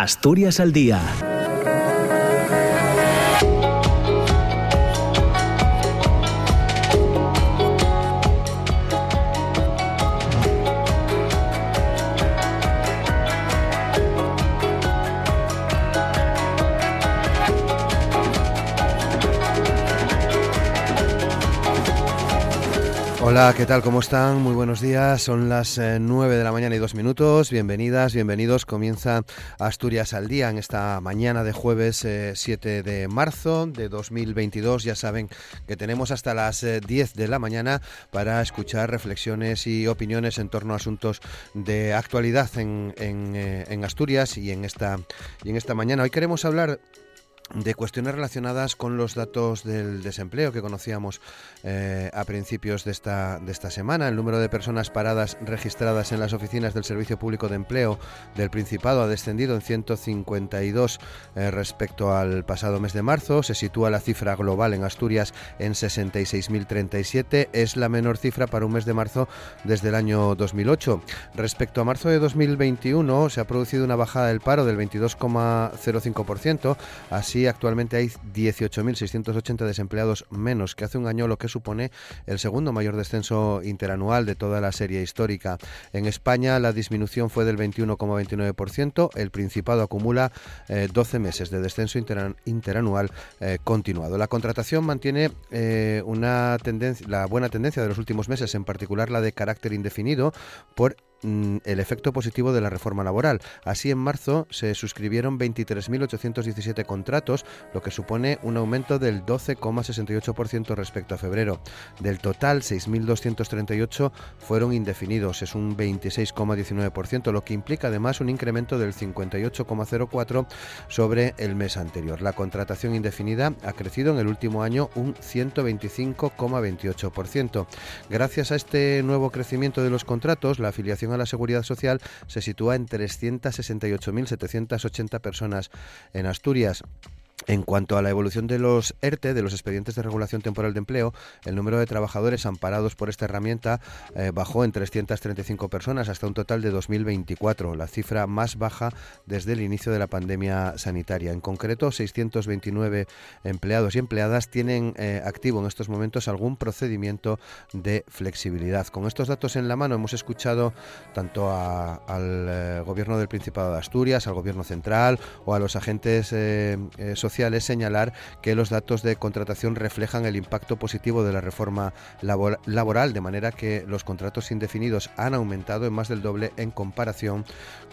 Asturias al día Hola, ¿qué tal? ¿Cómo están? Muy buenos días. Son las 9 eh, de la mañana y dos minutos. Bienvenidas, bienvenidos. Comienza Asturias al día en esta mañana de jueves 7 eh, de marzo de 2022. Ya saben que tenemos hasta las 10 eh, de la mañana para escuchar reflexiones y opiniones en torno a asuntos de actualidad en, en Asturias y en esta y en esta mañana. Hoy queremos hablar de cuestiones relacionadas con los datos del desempleo que conocíamos eh, a principios de esta, de esta semana. El número de personas paradas registradas en las oficinas del Servicio Público de Empleo del Principado ha descendido en 152 eh, respecto al pasado mes de marzo. Se sitúa la cifra global en Asturias en 66.037. Es la menor cifra para un mes de marzo desde el año 2008. Respecto a marzo de 2021 se ha producido una bajada del paro del 22,05%. Así actualmente hay 18.680 desempleados menos que hace un año, lo que supone el segundo mayor descenso interanual de toda la serie histórica. En España la disminución fue del 21,29%, el Principado acumula 12 eh, meses de descenso interanual eh, continuado. La contratación mantiene eh, una tendencia, la buena tendencia de los últimos meses, en particular la de carácter indefinido, por Mm, el efecto positivo de la reforma laboral. Así, en marzo se suscribieron 23.817 contratos, lo que supone un aumento del 12,68% respecto a febrero. Del total, 6.238 fueron indefinidos, es un 26,19%, lo que implica además un incremento del 58,04% sobre el mes anterior. La contratación indefinida ha crecido en el último año un 125,28%. Gracias a este nuevo crecimiento de los contratos, la afiliación a la Seguridad Social se sitúa en 368.780 personas en Asturias. En cuanto a la evolución de los ERTE, de los expedientes de regulación temporal de empleo, el número de trabajadores amparados por esta herramienta eh, bajó en 335 personas hasta un total de 2.024, la cifra más baja desde el inicio de la pandemia sanitaria. En concreto, 629 empleados y empleadas tienen eh, activo en estos momentos algún procedimiento de flexibilidad. Con estos datos en la mano hemos escuchado tanto al eh, Gobierno del Principado de Asturias, al Gobierno Central o a los agentes sociales es señalar que los datos de contratación reflejan el impacto positivo de la reforma laboral, de manera que los contratos indefinidos han aumentado en más del doble en comparación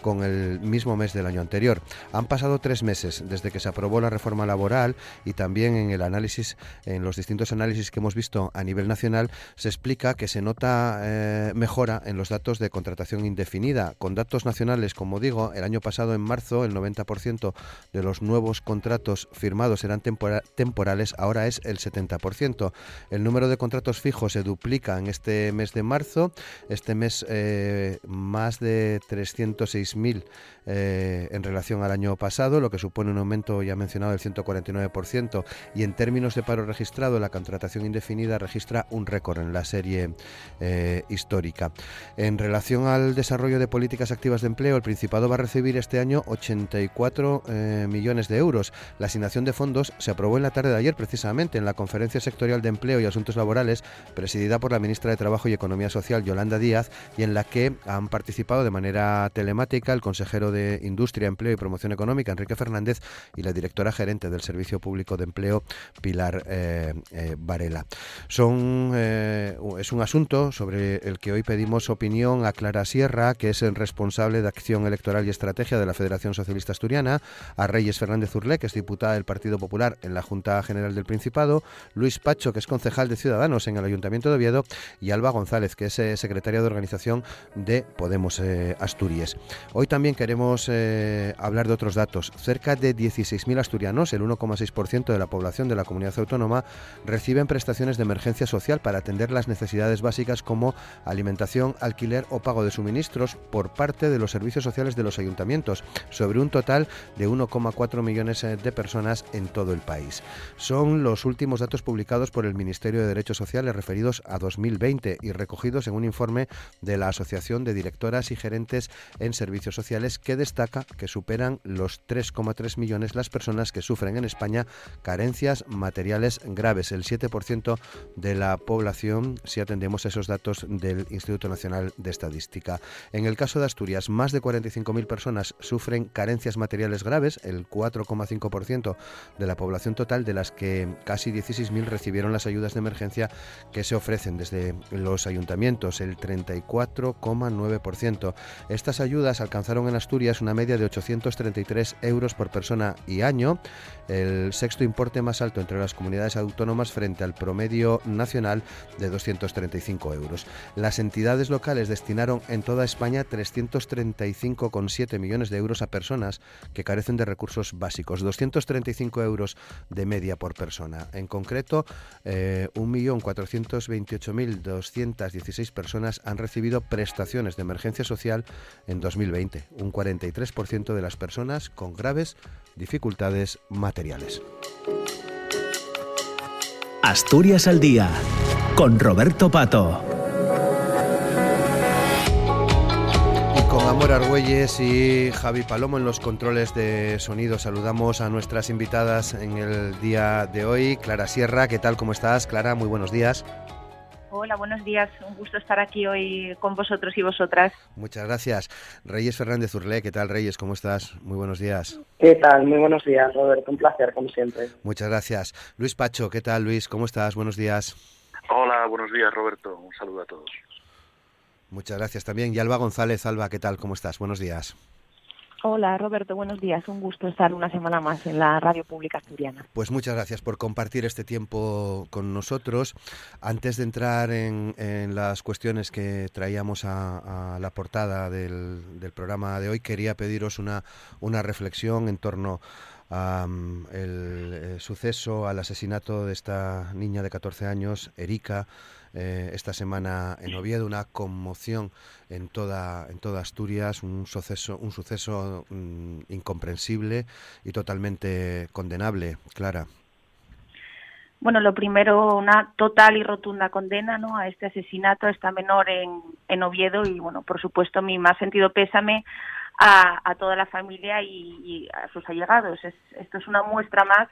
con el mismo mes del año anterior. Han pasado tres meses desde que se aprobó la reforma laboral y también en el análisis, en los distintos análisis que hemos visto a nivel nacional, se explica que se nota eh, mejora en los datos de contratación indefinida. Con datos nacionales, como digo, el año pasado en marzo el 90% de los nuevos contratos firmados eran temporales, ahora es el 70%. El número de contratos fijos se duplica en este mes de marzo. Este mes eh, más de 306.000 eh, en relación al año pasado, lo que supone un aumento ya mencionado del 149%. Y en términos de paro registrado, la contratación indefinida registra un récord en la serie eh, histórica. En relación al desarrollo de políticas activas de empleo, el Principado va a recibir este año 84 millones de euros. Asignación de fondos se aprobó en la tarde de ayer precisamente en la Conferencia Sectorial de Empleo y Asuntos Laborales presidida por la ministra de Trabajo y Economía Social Yolanda Díaz y en la que han participado de manera telemática el consejero de Industria, Empleo y Promoción Económica Enrique Fernández y la directora gerente del Servicio Público de Empleo Pilar eh, eh, Varela. Son, eh, es un asunto sobre el que hoy pedimos opinión a Clara Sierra, que es el responsable de Acción Electoral y Estrategia de la Federación Socialista Asturiana, a Reyes Fernández Urlé, que es diputado del Partido Popular en la Junta General del Principado, Luis Pacho, que es concejal de Ciudadanos en el Ayuntamiento de Oviedo, y Alba González, que es eh, secretaria de organización de Podemos eh, Asturias. Hoy también queremos eh, hablar de otros datos. Cerca de 16.000 asturianos, el 1,6% de la población de la comunidad autónoma, reciben prestaciones de emergencia social para atender las necesidades básicas como alimentación, alquiler o pago de suministros por parte de los servicios sociales de los ayuntamientos, sobre un total de 1,4 millones de personas en todo el país. Son los últimos datos publicados por el Ministerio de Derechos Sociales referidos a 2020 y recogidos en un informe de la Asociación de Directoras y Gerentes en Servicios Sociales que destaca que superan los 3,3 millones las personas que sufren en España carencias materiales graves, el 7% de la población si atendemos esos datos del Instituto Nacional de Estadística. En el caso de Asturias, más de 45.000 personas sufren carencias materiales graves, el 4,5% de la población total, de las que casi 16.000 recibieron las ayudas de emergencia que se ofrecen desde los ayuntamientos, el 34,9%. Estas ayudas alcanzaron en Asturias una media de 833 euros por persona y año, el sexto importe más alto entre las comunidades autónomas frente al promedio nacional de 235 euros. Las entidades locales destinaron en toda España 335,7 millones de euros a personas que carecen de recursos básicos, 235 euros de media por persona. En concreto, eh, 1.428.216 personas han recibido prestaciones de emergencia social en 2020, un 43% de las personas con graves dificultades materiales. Asturias al día con Roberto Pato. Con Amor Argüelles y Javi Palomo en los controles de sonido saludamos a nuestras invitadas en el día de hoy. Clara Sierra, ¿qué tal? ¿Cómo estás? Clara, muy buenos días. Hola, buenos días. Un gusto estar aquí hoy con vosotros y vosotras. Muchas gracias. Reyes Fernández Urlé, ¿qué tal Reyes? ¿Cómo estás? Muy buenos días. ¿Qué tal? Muy buenos días, Roberto. Un placer, como siempre. Muchas gracias. Luis Pacho, ¿qué tal Luis? ¿Cómo estás? Buenos días. Hola, buenos días Roberto. Un saludo a todos. Muchas gracias también. Y Alba González, Alba, ¿qué tal? ¿Cómo estás? Buenos días. Hola Roberto, buenos días. Un gusto estar una semana más en la Radio Pública Asturiana. Pues muchas gracias por compartir este tiempo con nosotros. Antes de entrar en, las cuestiones que traíamos a, la portada del, programa de hoy, quería pediros una, una reflexión en torno al el, eh, suceso, al asesinato de esta niña de 14 años, Erika, eh, esta semana en Oviedo, una conmoción en toda, en toda Asturias, un suceso, un suceso mm, incomprensible y totalmente condenable. Clara. Bueno, lo primero, una total y rotunda condena ¿no? a este asesinato, a esta menor en, en Oviedo y, bueno, por supuesto, mi más sentido pésame a, a toda la familia y, a sus allegados. esto es una muestra más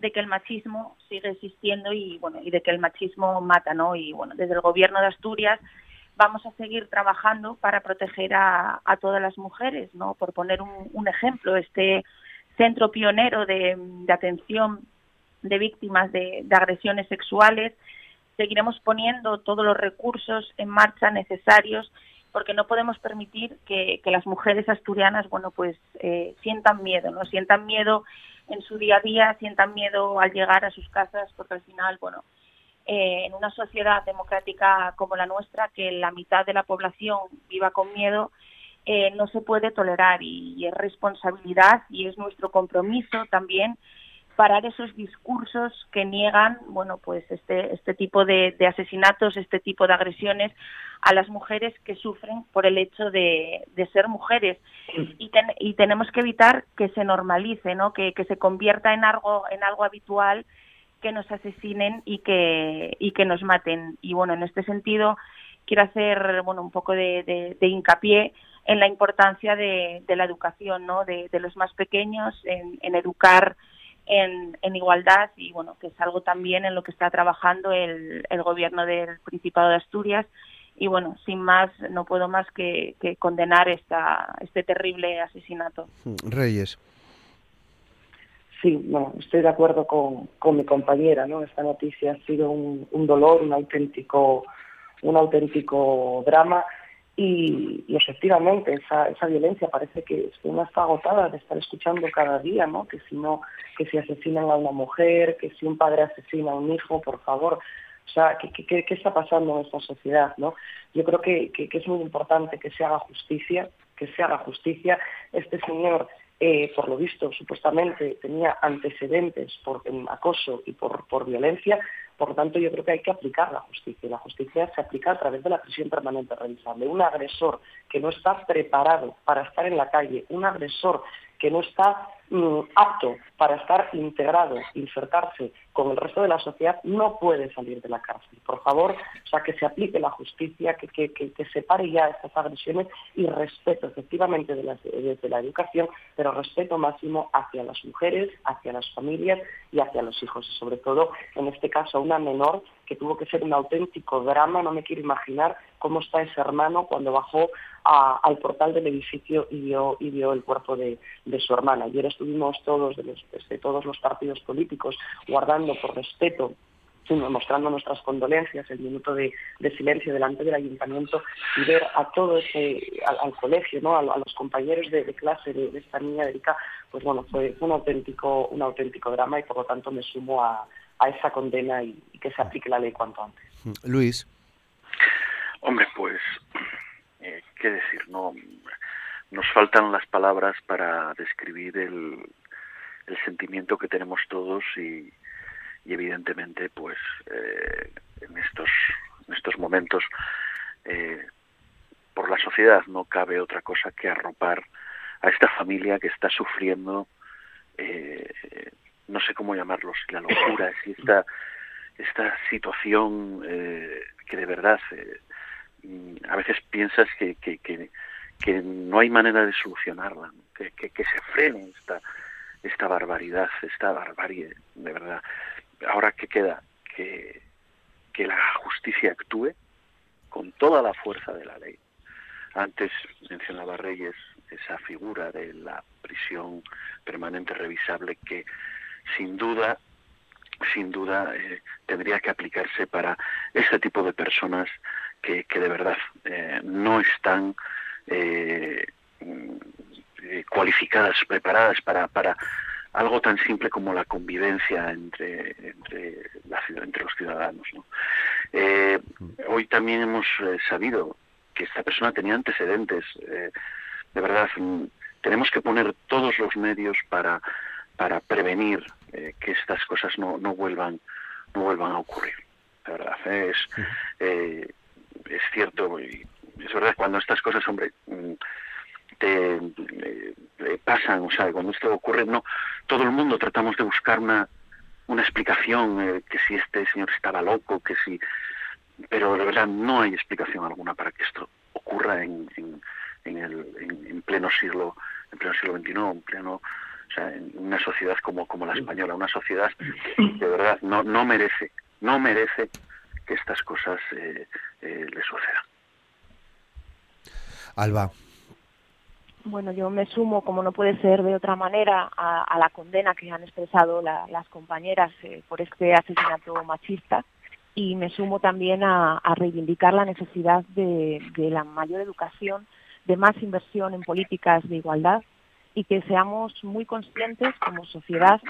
de que el machismo sigue existiendo y bueno y de que el machismo mata no y bueno desde el gobierno de Asturias vamos a seguir trabajando para proteger a, todas las mujeres no por poner un, ejemplo este centro pionero de, atención de víctimas de, agresiones sexuales seguiremos poniendo todos los recursos en marcha necesarios porque no podemos permitir que, las mujeres asturianas bueno pues eh, sientan miedo no sientan miedo en su día a día sientan miedo al llegar a sus casas, porque al final, bueno, eh, en una sociedad democrática como la nuestra, que la mitad de la población viva con miedo, eh, no se puede tolerar y, es responsabilidad y es nuestro compromiso también parar esos discursos que niegan, bueno, pues este, este tipo de, asesinatos, este tipo de agresiones a las mujeres que sufren por el hecho de, ser mujeres. Y, y, tenemos que evitar que se normalice, ¿no? Que, se convierta en algo, en algo habitual que nos asesinen y que, y que nos maten. Y bueno, en este sentido quiero hacer, bueno, un poco de, hincapié en la importancia de, la educación, ¿no? De, los más pequeños, en, en educar en, igualdad y bueno, que es algo también en lo que está trabajando el, el gobierno del Principado de Asturias y bueno, sin más, no puedo más que, condenar esta, este terrible asesinato. Reyes. Sí, bueno, estoy de acuerdo con, con mi compañera, ¿no? Esta noticia ha sido un, un dolor, un auténtico, un auténtico drama y, efectivamente esa, esa violencia parece que uno está agotada de estar escuchando cada día, ¿no? Que si no, que si asesinan a una mujer, que si un padre asesina a un hijo, por favor. O sea, ¿qué, qué, qué está pasando en esta sociedad, no? Yo creo que, que, es muy importante que se haga justicia, que se haga justicia. Este señor eh, por lo visto, supuestamente tenía antecedentes por acoso y por, por violencia, por tanto, yo creo que hay que aplicar la justicia. La justicia se aplica a través de la prisión permanente revisable. Un agresor que no está preparado para estar en la calle, un agresor que no está mm, apto para estar integrado, insertarse con el resto de la sociedad, no puede salir de la cárcel. Por favor, o sea, que se aplique la justicia, que, que, que, separe ya estas agresiones y respeto efectivamente de desde la educación, pero respeto máximo hacia las mujeres, hacia las familias y hacia los hijos. Y sobre todo, en este caso, una menor que tuvo que ser un auténtico drama, no me quiero imaginar cómo está ese hermano cuando bajó al portal del edificio y vio, y vio el cuerpo de, su hermana. Ayer estuvimos todos, desde todos los partidos políticos, guardando por respeto mostrando nuestras condolencias, el minuto de, silencio delante del ayuntamiento y ver a todo ese, al, colegio, ¿no? a, los compañeros de, clase de, esta niña Erika, pues bueno, fue un auténtico, un auténtico drama y por lo tanto me sumo a, esa condena y, que se aplique la ley cuanto antes. Luis. Hombre, pues, ¿qué decir? No, nos faltan las palabras para describir el, el sentimiento que tenemos todos y, evidentemente pues eh, en estos en estos momentos eh, por la sociedad no cabe otra cosa que arropar a esta familia que está sufriendo eh, no sé cómo llamarlo si la locura si esta esta situación que de verdad a veces piensas que, que, que, no hay manera de solucionarla que, que, que se frene esta esta barbaridad, esta barbarie, de verdad. Ahora que queda que, que la justicia actúe con toda la fuerza de la ley. Antes mencionaba Reyes esa figura de la prisión permanente revisable que sin duda sin duda eh, tendría que aplicarse para ese tipo de personas que, que de verdad eh, no están eh, mm, cualificadas, preparadas para, para algo tan simple como la convivencia entre, entre, la, entre los ciudadanos. Eh, hoy también hemos sabido que esta persona tenía antecedentes. Eh, de verdad, mm, tenemos que poner todos los medios para, para prevenir que estas cosas no, no, vuelvan, no vuelvan a ocurrir. De verdad, es, es cierto, es verdad, cuando estas cosas, hombre, mm, te eh, pasan, o sea, cuando esto ocurre, no, todo el mundo tratamos de buscar una, una explicación, eh, que si este señor estaba loco, que si, pero de verdad no hay explicación alguna para que esto ocurra en, en, en el, en, pleno siglo, en pleno siglo XXI, en pleno, o sea, en una sociedad como, como la española, una sociedad que de verdad no, no merece, no merece que estas cosas eh, eh, le sucedan. Alba, bueno, yo me sumo, como no puede ser de otra manera, a, la condena que han expresado las compañeras eh, por este asesinato machista y me sumo también a, reivindicar la necesidad de, la mayor educación, de más inversión en políticas de igualdad y que seamos muy conscientes como sociedad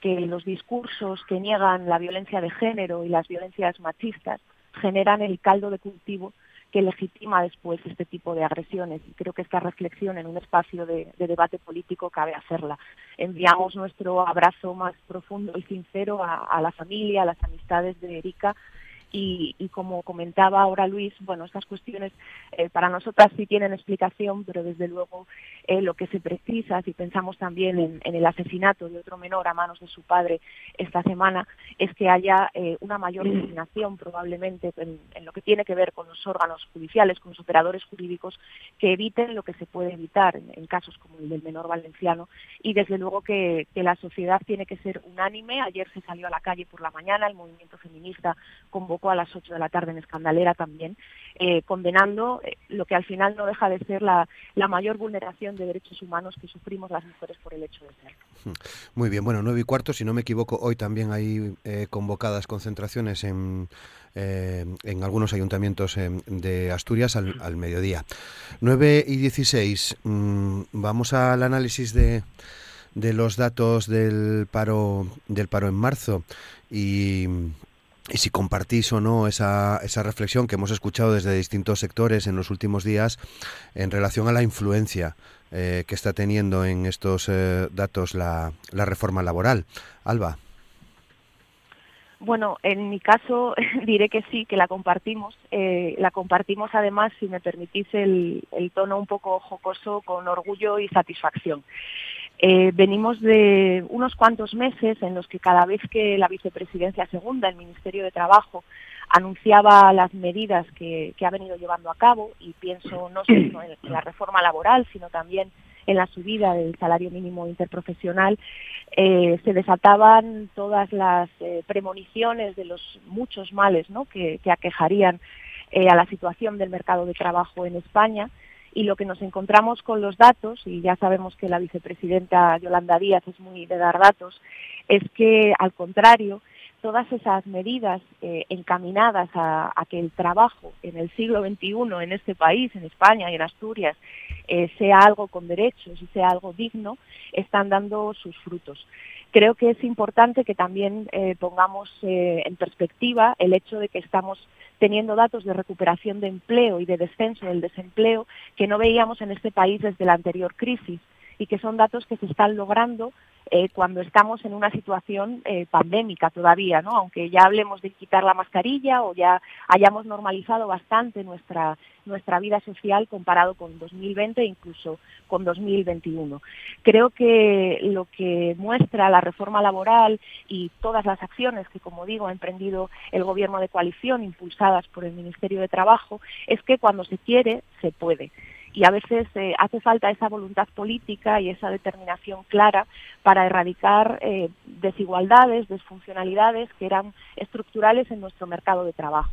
que los discursos que niegan la violencia de género y las violencias machistas generan el caldo de cultivo que legitima después este tipo de agresiones. Y creo que esta reflexión en un espacio de, debate político cabe hacerla. Enviamos nuestro abrazo más profundo y sincero a, a la familia, a las amistades de Erika y, como comentaba ahora Luis, bueno, estas cuestiones eh, para nosotras sí tienen explicación, pero desde luego eh, lo que se precisa, si pensamos también en, el asesinato de otro menor a manos de su padre esta semana, es que haya eh, una mayor coordinación probablemente en, lo que tiene que ver con los órganos judiciales, con los operadores jurídicos, que eviten lo que se puede evitar en, casos como el del menor valenciano y desde luego que, que la sociedad tiene que ser unánime. Ayer se salió a la calle por la mañana, el movimiento feminista convocó a las 8 de la tarde en Escandalera también, eh, condenando eh, lo que al final no deja de ser la, mayor vulneración de derechos humanos que sufrimos las mujeres por el hecho de ser. Hmm. Muy bien, bueno, nueve y cuarto, si no me equivoco, hoy también hay eh, convocadas concentraciones en, en algunos ayuntamientos de Asturias al, mediodía. 9 y 16, mm, vamos al análisis de de los datos del paro del paro en marzo y y si compartís o no esa, esa reflexión que hemos escuchado desde distintos sectores en los últimos días en relación a la influencia eh, que está teniendo en estos eh, datos la, la reforma laboral. Alba. Bueno, en mi caso diré que sí, que la compartimos. Eh, la compartimos además, si me permitís el, el tono un poco jocoso, con orgullo y satisfacción. Eh, venimos de unos cuantos meses en los que cada vez que la vicepresidencia segunda, el Ministerio de Trabajo, anunciaba las medidas que, ha venido llevando a cabo, y pienso no solo en, la reforma laboral, sino también en la subida del salario mínimo interprofesional, eh, se desataban todas las eh, premoniciones de los muchos males que, aquejarían a la situación del mercado de trabajo en España y lo que nos encontramos con los datos, y ya sabemos que la vicepresidenta Yolanda Díaz es muy de dar datos, es que al contrario, todas esas medidas eh, encaminadas a, que el trabajo en el siglo XXI en este país, en España y en Asturias, eh, sea algo con derechos y sea algo digno, están dando sus frutos. Creo que es importante que también eh, pongamos en perspectiva el hecho de que estamos teniendo datos de recuperación de empleo y de descenso del desempleo que no veíamos en este país desde la anterior crisis y que son datos que se están logrando eh, cuando estamos en una situación eh, pandémica todavía, ¿no? Aunque ya hablemos de quitar la mascarilla o ya hayamos normalizado bastante nuestra nuestra vida social comparado con 2020 e incluso con 2021. Creo que lo que muestra la reforma laboral y todas las acciones que, como digo, ha emprendido el gobierno de coalición impulsadas por el Ministerio de Trabajo es que cuando se quiere, se puede y a veces eh, hace falta esa voluntad política y esa determinación clara para erradicar eh, desigualdades, desfuncionalidades que eran estructurales en nuestro mercado de trabajo.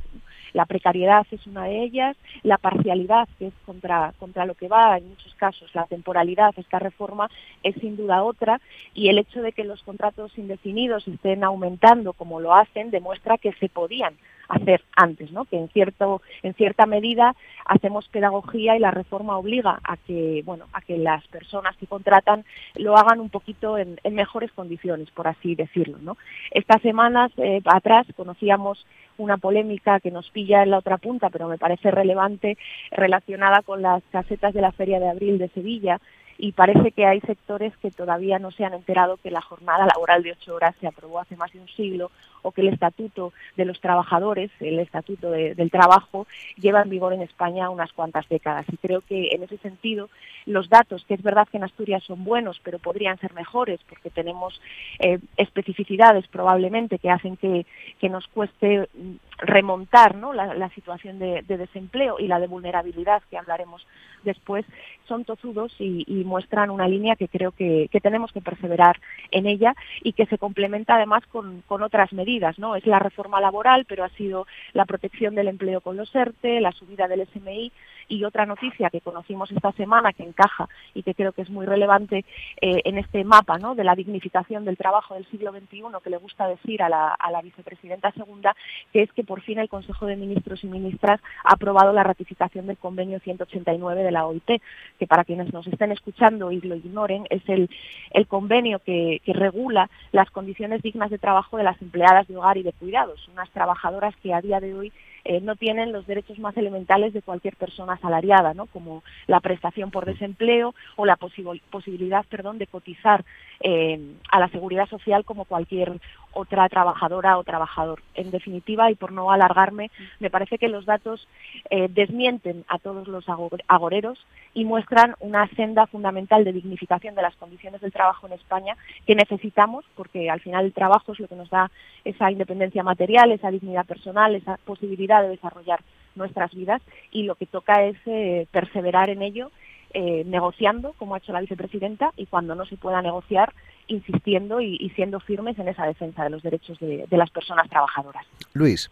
La precariedad es una de ellas, la parcialidad, que es contra, contra lo que va en muchos casos, la temporalidad, esta reforma es sin duda otra, y el hecho de que los contratos indefinidos estén aumentando como lo hacen demuestra que se podían hacer antes, ¿no? que en, cierto, en cierta medida hacemos pedagogía y la reforma obliga a que, bueno, a que las personas que contratan lo hagan un poquito en, mejores condiciones, por así decirlo. ¿no? Estas semanas eh, atrás conocíamos una polémica que nos pilla en la otra punta, pero me parece relevante, relacionada con las casetas de la Feria de Abril de Sevilla, y parece que hay sectores que todavía no se han enterado que la jornada laboral de ocho horas se aprobó hace más de un siglo o que el estatuto de los trabajadores, el estatuto del trabajo, lleva en vigor en España unas cuantas décadas. Y creo que en ese sentido los datos, que es verdad que en Asturias son buenos, pero podrían ser mejores porque tenemos eh, especificidades probablemente que hacen que, nos cueste remontar la, situación de, desempleo y la de vulnerabilidad que hablaremos después, son tozudos y, muestran una línea que creo que, tenemos que perseverar en ella y que se complementa además con, otras medidas ¿no? Es la reforma laboral, pero ha sido la protección del empleo con los ERTE, la subida del SMI y otra noticia que conocimos esta semana que encaja y que creo que es muy relevante eh, en este mapa ¿no? de la dignificación del trabajo del siglo XXI que le gusta decir a la vicepresidenta segunda, que es que por fin el Consejo de Ministros y Ministras ha aprobado la ratificación del convenio 189 de la OIT, que para quienes nos estén escuchando y lo ignoren, es el, el convenio que, que regula las condiciones dignas de trabajo de las empleadas de hogar y de cuidados, unas trabajadoras que a día de hoy eh, no tienen los derechos más elementales de cualquier persona asalariada, ¿no? como la prestación por desempleo o la posibilidad perdón, de cotizar eh, a la seguridad social como cualquier otra trabajadora o trabajador. En definitiva, y por no alargarme, me parece que los datos eh, desmienten a todos los agoreros y muestran una senda fundamental de dignificación de las condiciones del trabajo en España que necesitamos, porque al final el trabajo es lo que nos da esa independencia material, esa dignidad personal, esa posibilidad de desarrollar nuestras vidas y lo que toca es eh, perseverar en ello eh, negociando, como ha hecho la vicepresidenta, y cuando no se pueda negociar, insistiendo y, siendo firmes en esa defensa de los derechos de, las personas trabajadoras. Luis.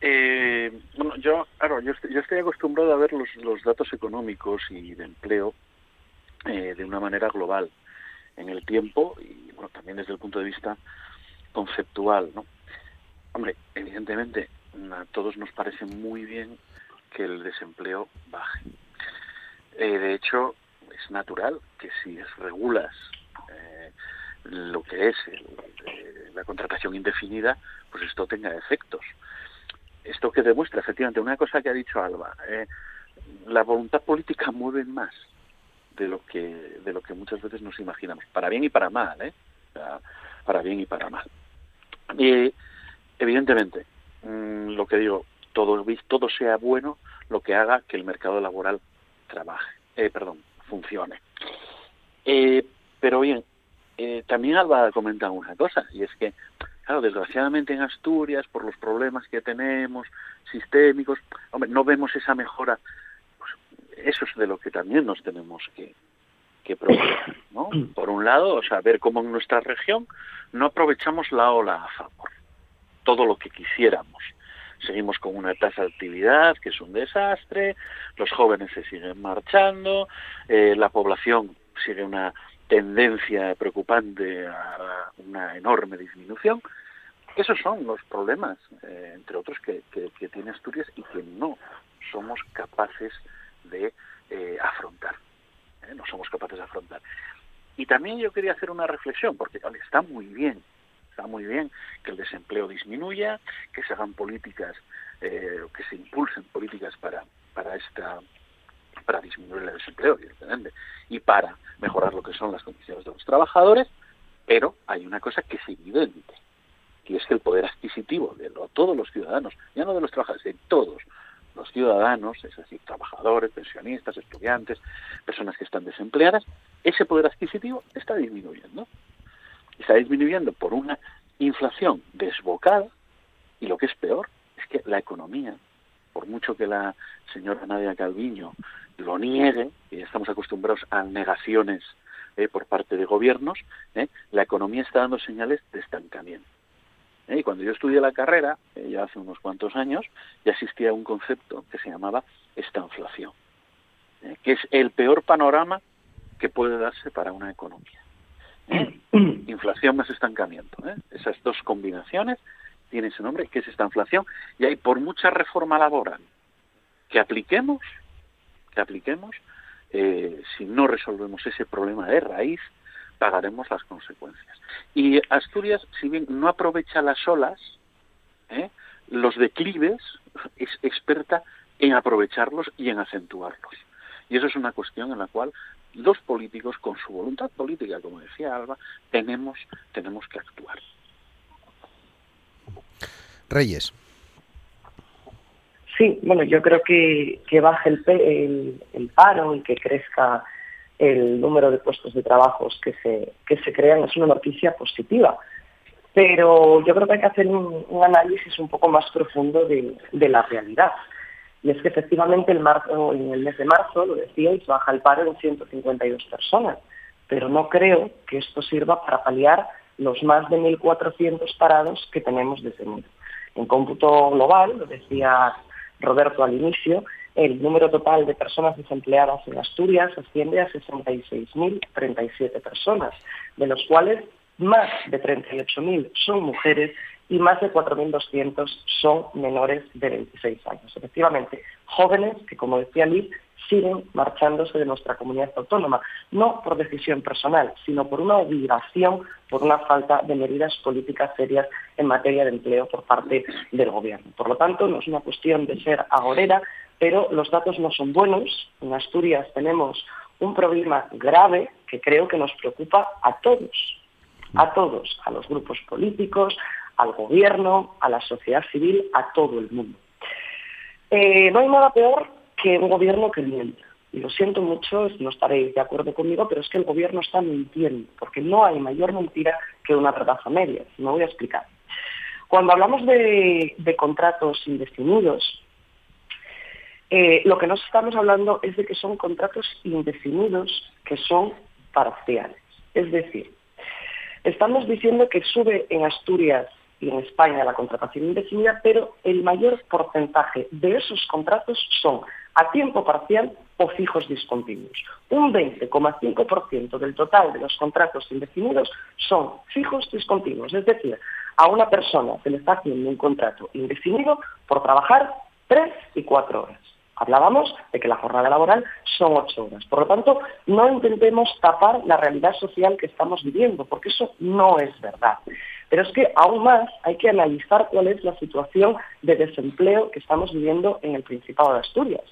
Eh, bueno, yo, claro, yo estoy, acostumbrado a ver los, datos económicos y de empleo eh, de una manera global en el tiempo y bueno, también desde el punto de vista conceptual, ¿no? Hombre, evidentemente a todos nos parece muy bien que el desempleo baje. Eh, de hecho, es natural que si regulas eh, lo que es eh, la contratación indefinida, pues esto tenga efectos. Esto que demuestra efectivamente una cosa que ha dicho Alba, la voluntad política mueve más de lo que de lo que muchas veces nos imaginamos, para bien y para mal, ¿eh? para bien y para mal. Y evidentemente, mm, lo que digo, todo, todo sea bueno lo que haga que el mercado laboral trabaje, eh, perdón, funcione. Eh, pero bien, eh, también Alba comenta una cosa, y es que, claro, desgraciadamente en Asturias, por los problemas que tenemos, sistémicos, hombre, no vemos esa mejora. Pues, eso es de lo que también nos tenemos que, que preocupar, ¿no? Por un lado, o sea, ver cómo en nuestra región no aprovechamos la ola a favor, todo lo que quisiéramos. Seguimos con una tasa de actividad que es un desastre, los jóvenes se siguen marchando, eh, la población sigue una tendencia preocupante a una enorme disminución. Esos son los problemas, eh, entre otros, que, tiene Asturias y que no somos capaces de eh, afrontar. ¿eh? No somos capaces de afrontar. Y también yo quería hacer una reflexión, porque está muy bien, está muy bien que el desempleo disminuya, que se hagan políticas, que se impulsen políticas para, para esta para disminuir el desempleo, evidentemente, y para mejorar lo que son las condiciones de los trabajadores, pero hay una cosa que es evidente, que es que el poder adquisitivo de todos los ciudadanos, ya no de los trabajadores, de todos los ciudadanos, es decir, trabajadores, pensionistas, estudiantes, personas que están desempleadas, ese poder adquisitivo está disminuyendo. Está disminuyendo por una inflación desbocada y lo que es peor es que la economía, por mucho que la señora Nadia Calviño lo niegue, y estamos acostumbrados a negaciones eh, por parte de gobiernos, eh, la economía está dando señales de estancamiento. Eh, y cuando yo estudié la carrera, ya hace unos cuantos años, ya existía un concepto que se llamaba estanflación, que es el peor panorama que puede darse para una economía. Inflación más estancamiento. Esas dos combinaciones tienen ese nombre, que es esta inflación, y hay por mucha reforma laboral que apliquemos, que apliquemos, eh, si no resolvemos ese problema de raíz, pagaremos las consecuencias. Y Asturias, si bien no aprovecha las olas, ¿eh? los declives, es experta en aprovecharlos y en acentuarlos. Y eso es una cuestión en la cual los políticos, con su voluntad política, como decía Alba, tenemos, tenemos que actuar. Reyes. Sí, bueno, yo creo que, que baje el, el, paro y que crezca el número de puestos de trabajo que se, que se crean es una noticia positiva. Pero yo creo que hay que hacer un, análisis un poco más profundo de, la realidad. Y es que efectivamente el en el mes de marzo, lo decíais, baja el paro en 152 personas. Pero no creo que esto sirva para paliar los más de 1.400 parados que tenemos desde enero. En cómputo global, lo decía Roberto al inicio, el número total de personas desempleadas en Asturias asciende a 66.037 personas, de los cuales más de 38.000 son mujeres y más de 4.200 son menores de 26 años. Efectivamente, jóvenes que, como decía Liz, siguen marchándose de nuestra comunidad autónoma, no por decisión personal, sino por una obligación, por una falta de medidas políticas serias en materia de empleo por parte del Gobierno. Por lo tanto, no es una cuestión de ser agorera, pero los datos no son buenos. En Asturias tenemos un problema grave que creo que nos preocupa a todos, a todos, a los grupos políticos, al Gobierno, a la sociedad civil, a todo el mundo. Eh, no hay nada peor que un gobierno que miente. Y lo siento mucho, no estaréis de acuerdo conmigo, pero es que el gobierno está mintiendo, porque no hay mayor mentira que una verdad a medias. Me voy a explicar. Cuando hablamos de, contratos indefinidos, eh, lo que nos estamos hablando es de que son contratos indefinidos que son parciales. Es decir, estamos diciendo que sube en Asturias y en España la contratación indefinida, pero el mayor porcentaje de esos contratos son a tiempo parcial o fijos discontinuos. Un 20,5% del total de los contratos indefinidos son fijos discontinuos, es decir, a una persona se le está haciendo un contrato indefinido por trabajar tres y cuatro horas. Hablábamos de que la jornada laboral son ocho horas. Por lo tanto, no intentemos tapar la realidad social que estamos viviendo, porque eso no es verdad. Pero es que aún más hay que analizar cuál es la situación de desempleo que estamos viviendo en el Principado de Asturias.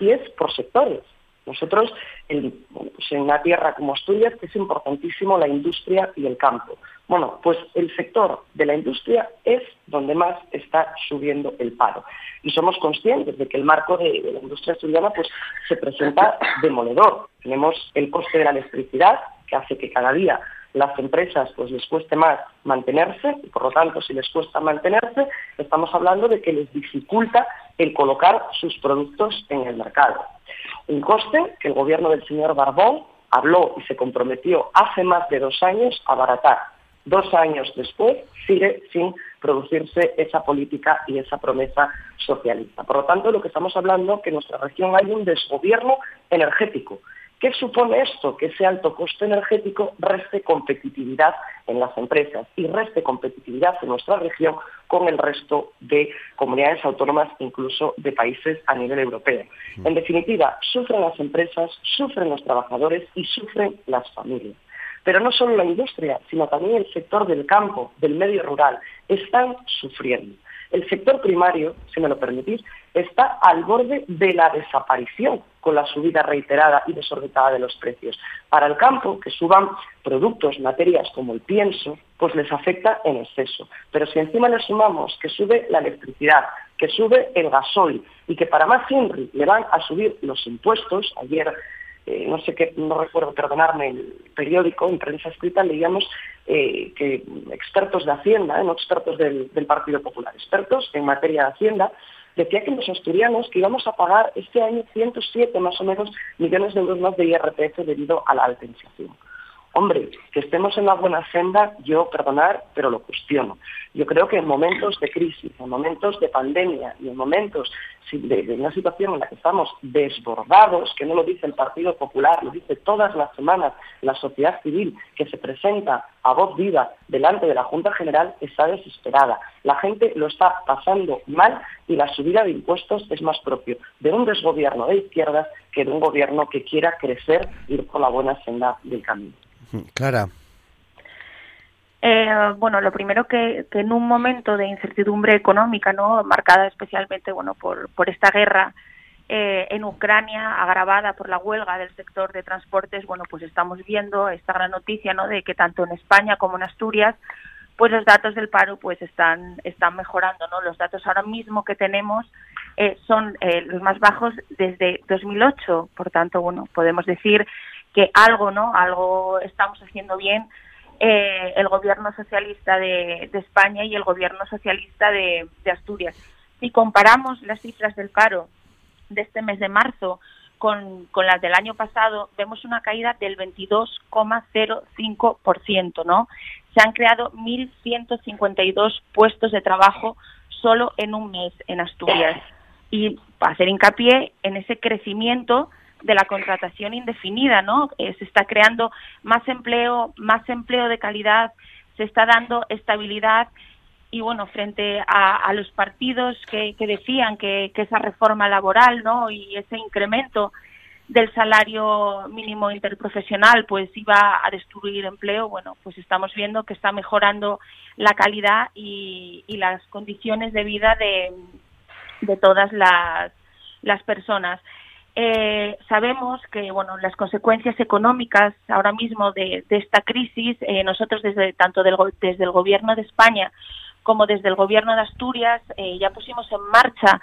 Y es por sectores. Nosotros, en, pues una tierra como Asturias, es importantísimo la industria y el campo. Bueno, pues el sector de la industria es donde más está subiendo el paro. Y somos conscientes de que el marco de, la industria asturiana pues, se presenta demoledor. Tenemos el coste de la electricidad, que hace que cada día las empresas pues les cueste más mantenerse y por lo tanto si les cuesta mantenerse estamos hablando de que les dificulta el colocar sus productos en el mercado. Un coste que el gobierno del señor Barbón habló y se comprometió hace más de dos años a abaratar. Dos años después sigue sin producirse esa política y esa promesa socialista. Por lo tanto, lo que estamos hablando es que en nuestra región hay un desgobierno energético ¿Qué supone esto? Que ese alto coste energético reste competitividad en las empresas y reste competitividad en nuestra región con el resto de comunidades autónomas, incluso de países a nivel europeo. En definitiva, sufren las empresas, sufren los trabajadores y sufren las familias. Pero no solo la industria, sino también el sector del campo, del medio rural, están sufriendo. El sector primario, si me lo permitís, está al borde de la desaparición con la subida reiterada y desorbitada de los precios. Para el campo, que suban productos, materias como el pienso, pues les afecta en exceso. Pero si encima le sumamos que sube la electricidad, que sube el gasoil y que para más Henry le van a subir los impuestos, ayer eh, no sé qué, no recuerdo, perdonarme, el periódico, en prensa escrita, leíamos eh, que expertos de Hacienda, eh, no expertos del, Partido Popular, expertos en materia de Hacienda, decía que los asturianos que íbamos a pagar este año 107 más o menos millones de euros más de IRPF debido a la alta inflación. Hombre, que estemos en la buena senda, yo, perdonar, pero lo cuestiono. Yo creo que en momentos de crisis, en momentos de pandemia y en momentos de, una situación en la que estamos desbordados, que no lo dice el Partido Popular, lo dice todas las semanas la sociedad civil que se presenta a voz viva delante de la Junta General, está desesperada. La gente lo está pasando mal y la subida de impuestos es más propio de un desgobierno de izquierdas que de un gobierno que quiera crecer y ir por la buena senda del camino. Clara. Eh, bueno, lo primero que, en un momento de incertidumbre económica, no, marcada especialmente, bueno, por, por esta guerra eh, en Ucrania, agravada por la huelga del sector de transportes, bueno, pues estamos viendo esta gran noticia, ¿no? De que tanto en España como en Asturias, pues los datos del paro, pues están están mejorando, ¿no? Los datos ahora mismo que tenemos eh, son los más bajos desde 2008, por tanto, bueno, podemos decir que algo, ¿no? Algo estamos haciendo bien eh, el gobierno socialista de, España y el gobierno socialista de, Asturias. Si comparamos las cifras del paro de este mes de marzo con, con las del año pasado, vemos una caída del 22,05%, ¿no? Se han creado 1.152 puestos de trabajo solo en un mes en Asturias. Y para hacer hincapié en ese crecimiento de la contratación indefinida, ¿no? Eh, se está creando más empleo, más empleo de calidad, se está dando estabilidad y bueno, frente a, los partidos que, decían que, esa reforma laboral, ¿no? Y ese incremento del salario mínimo interprofesional pues iba a destruir empleo, bueno, pues estamos viendo que está mejorando la calidad y, las condiciones de vida de, de todas las, las personas. Eh, sabemos que bueno las consecuencias económicas ahora mismo de, esta crisis eh, nosotros desde tanto del, desde el gobierno de España como desde el gobierno de Asturias eh, ya pusimos en marcha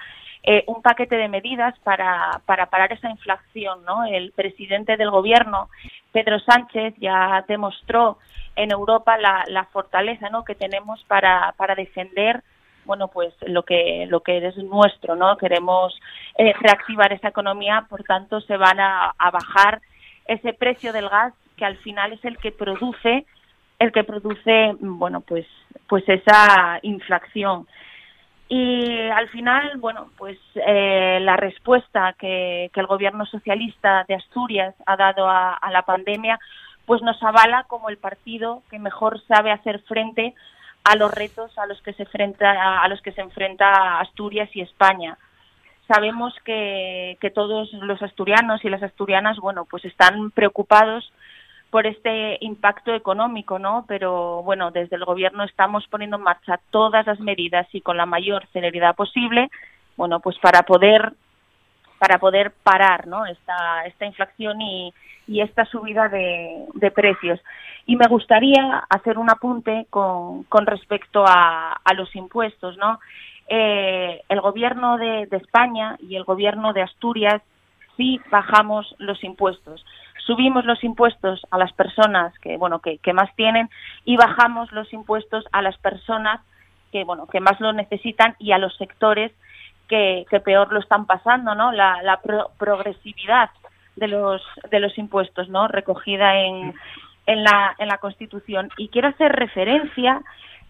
un paquete de medidas para, para parar esa inflación no el presidente del gobierno Pedro Sánchez ya demostró en Europa la, la fortaleza no que tenemos para para defender bueno, pues lo que, lo que es nuestro, ¿no? Queremos eh, reactivar esa economía, por tanto se van a, bajar ese precio del gas que al final es el que produce, el que produce, bueno, pues, pues esa inflación. Y al final, bueno, pues eh, la respuesta que, el gobierno socialista de Asturias ha dado a, a, la pandemia, pues nos avala como el partido que mejor sabe hacer frente a los retos a los que se enfrenta a los que se enfrenta Asturias y España. Sabemos que, que todos los asturianos y las asturianas, bueno, pues están preocupados por este impacto económico, ¿no? Pero bueno, desde el gobierno estamos poniendo en marcha todas las medidas y con la mayor celeridad posible, bueno, pues para poder para poder parar ¿no? esta, esta inflación y, y esta subida de, precios. Y me gustaría hacer un apunte con, con respecto a, a, los impuestos. ¿no? Eh, el gobierno de, España y el gobierno de Asturias sí bajamos los impuestos subimos los impuestos a las personas que bueno que, más tienen y bajamos los impuestos a las personas que bueno que más lo necesitan y a los sectores que, peor lo están pasando no la, la pro progresividad de los de los impuestos no recogida en, en la en la constitución y quiero hacer referencia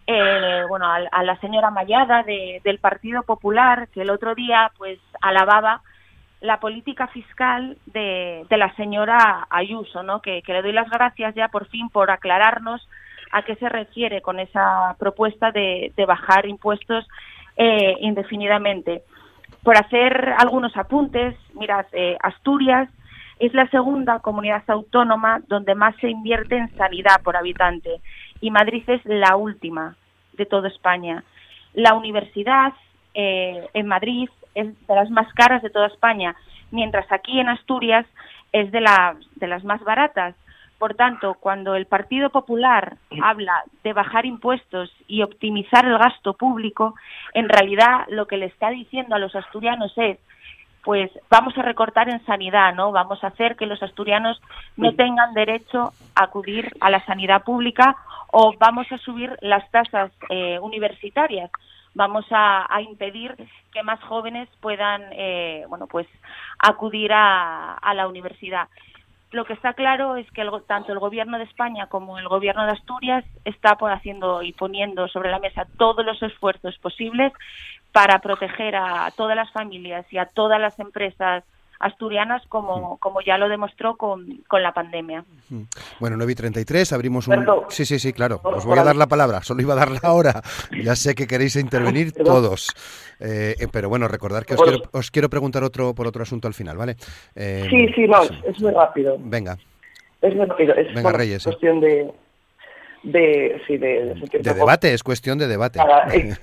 eh, bueno a, a, la señora Mayada de, del Partido Popular que el otro día pues alababa la política fiscal de, de la señora Ayuso, ¿no? Que, que, le doy las gracias ya por fin por aclararnos a qué se refiere con esa propuesta de, de bajar impuestos eh, indefinidamente. Por hacer algunos apuntes, mirad, eh, Asturias es la segunda comunidad autónoma donde más se invierte en sanidad por habitante y Madrid es la última de toda España. La universidad eh, en Madrid es de las más caras de toda España, mientras aquí en Asturias es de, la, de las más baratas. Por tanto, cuando el Partido Popular habla de bajar impuestos y optimizar el gasto público, en realidad lo que le está diciendo a los asturianos es pues vamos a recortar en sanidad, ¿no? Vamos a hacer que los asturianos no tengan derecho a acudir a la sanidad pública o vamos a subir las tasas eh, universitarias. Vamos a, a, impedir que más jóvenes puedan eh, bueno pues acudir a, a, la universidad lo que está claro es que tanto el gobierno de España como el gobierno de Asturias está por haciendo y poniendo sobre la mesa todos los esfuerzos posibles para proteger a todas las familias y a todas las empresas asturianas como, como ya lo demostró con, con la pandemia. Bueno, 9 y 33, abrimos un... Sí, sí, sí, claro. Os voy a dar la palabra, solo iba a darla ahora. Ya sé que queréis intervenir todos. Eh, pero bueno, recordar que os quiero, os quiero preguntar otro por otro asunto al final, ¿vale? Eh, sí, sí, no, sí. es muy rápido. Venga. Es muy rápido. Es Venga, Reyes. cuestión de, de, sí, de, de, de debate, es cuestión de debate. Para, eh,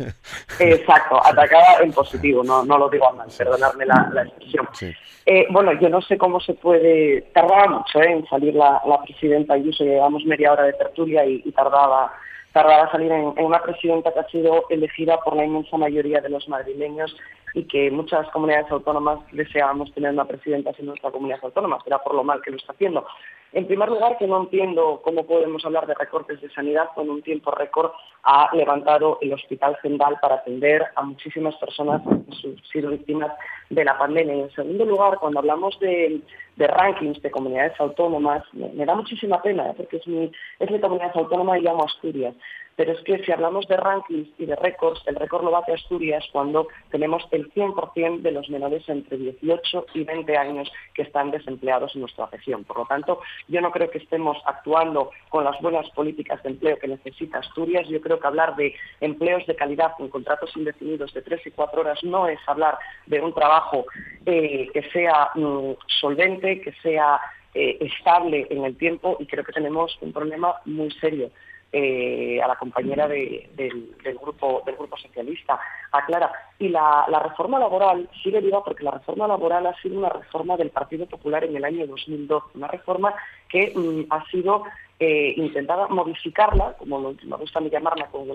exacto, atacada en positivo, no, no lo digo mal, perdonadme la, la expresión. Sí. Eh, bueno, yo no sé cómo se puede, tardaba mucho ¿eh? en salir la, la presidenta Ayuso, llevamos media hora de tertulia y, y tardaba tardaba salir en, en, una presidenta que ha sido elegida por la inmensa mayoría de los madrileños y que muchas comunidades autónomas deseábamos tener una presidenta en nuestra comunidad autónoma, será por lo mal que lo está haciendo. En primer lugar, que no entiendo cómo podemos hablar de recortes de sanidad cuando un tiempo récord ha levantado el Hospital Central para atender a muchísimas personas que han sido víctimas de la pandemia. Y en segundo lugar, cuando hablamos de, de rankings de comunidades autónomas, me, me da muchísima pena, ¿eh? porque es mi, es mi comunidad autónoma y llamo Asturias. Pero es que si hablamos de rankings y de récords, el récord lo bate Asturias cuando tenemos el 100% de los menores entre 18 y 20 años que están desempleados en nuestra región. Por lo tanto, yo no creo que estemos actuando con las buenas políticas de empleo que necesita Asturias. Yo creo que hablar de empleos de calidad con contratos indefinidos de tres y cuatro horas no es hablar de un trabajo eh, que sea mmm, solvente, que sea eh, estable en el tiempo y creo que tenemos un problema muy serio eh, a la compañera de, del, grupo del grupo socialista, a Clara. Y la, reforma laboral sigue viva porque la reforma laboral ha sido una reforma del Partido Popular en el año 2002, una reforma que mm, ha sido eh, intentada modificarla, como lo, me gusta llamarla, como,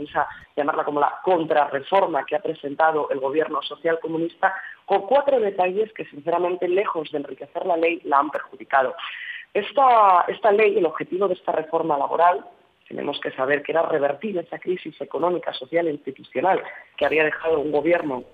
llamarla como la contrarreforma que ha presentado el gobierno social comunista, con cuatro detalles que sinceramente, lejos de enriquecer la ley, la han perjudicado. Esta, esta ley, el objetivo de esta reforma laboral, tenemos que saber que era revertir esa crisis económica, social e institucional que había dejado un gobierno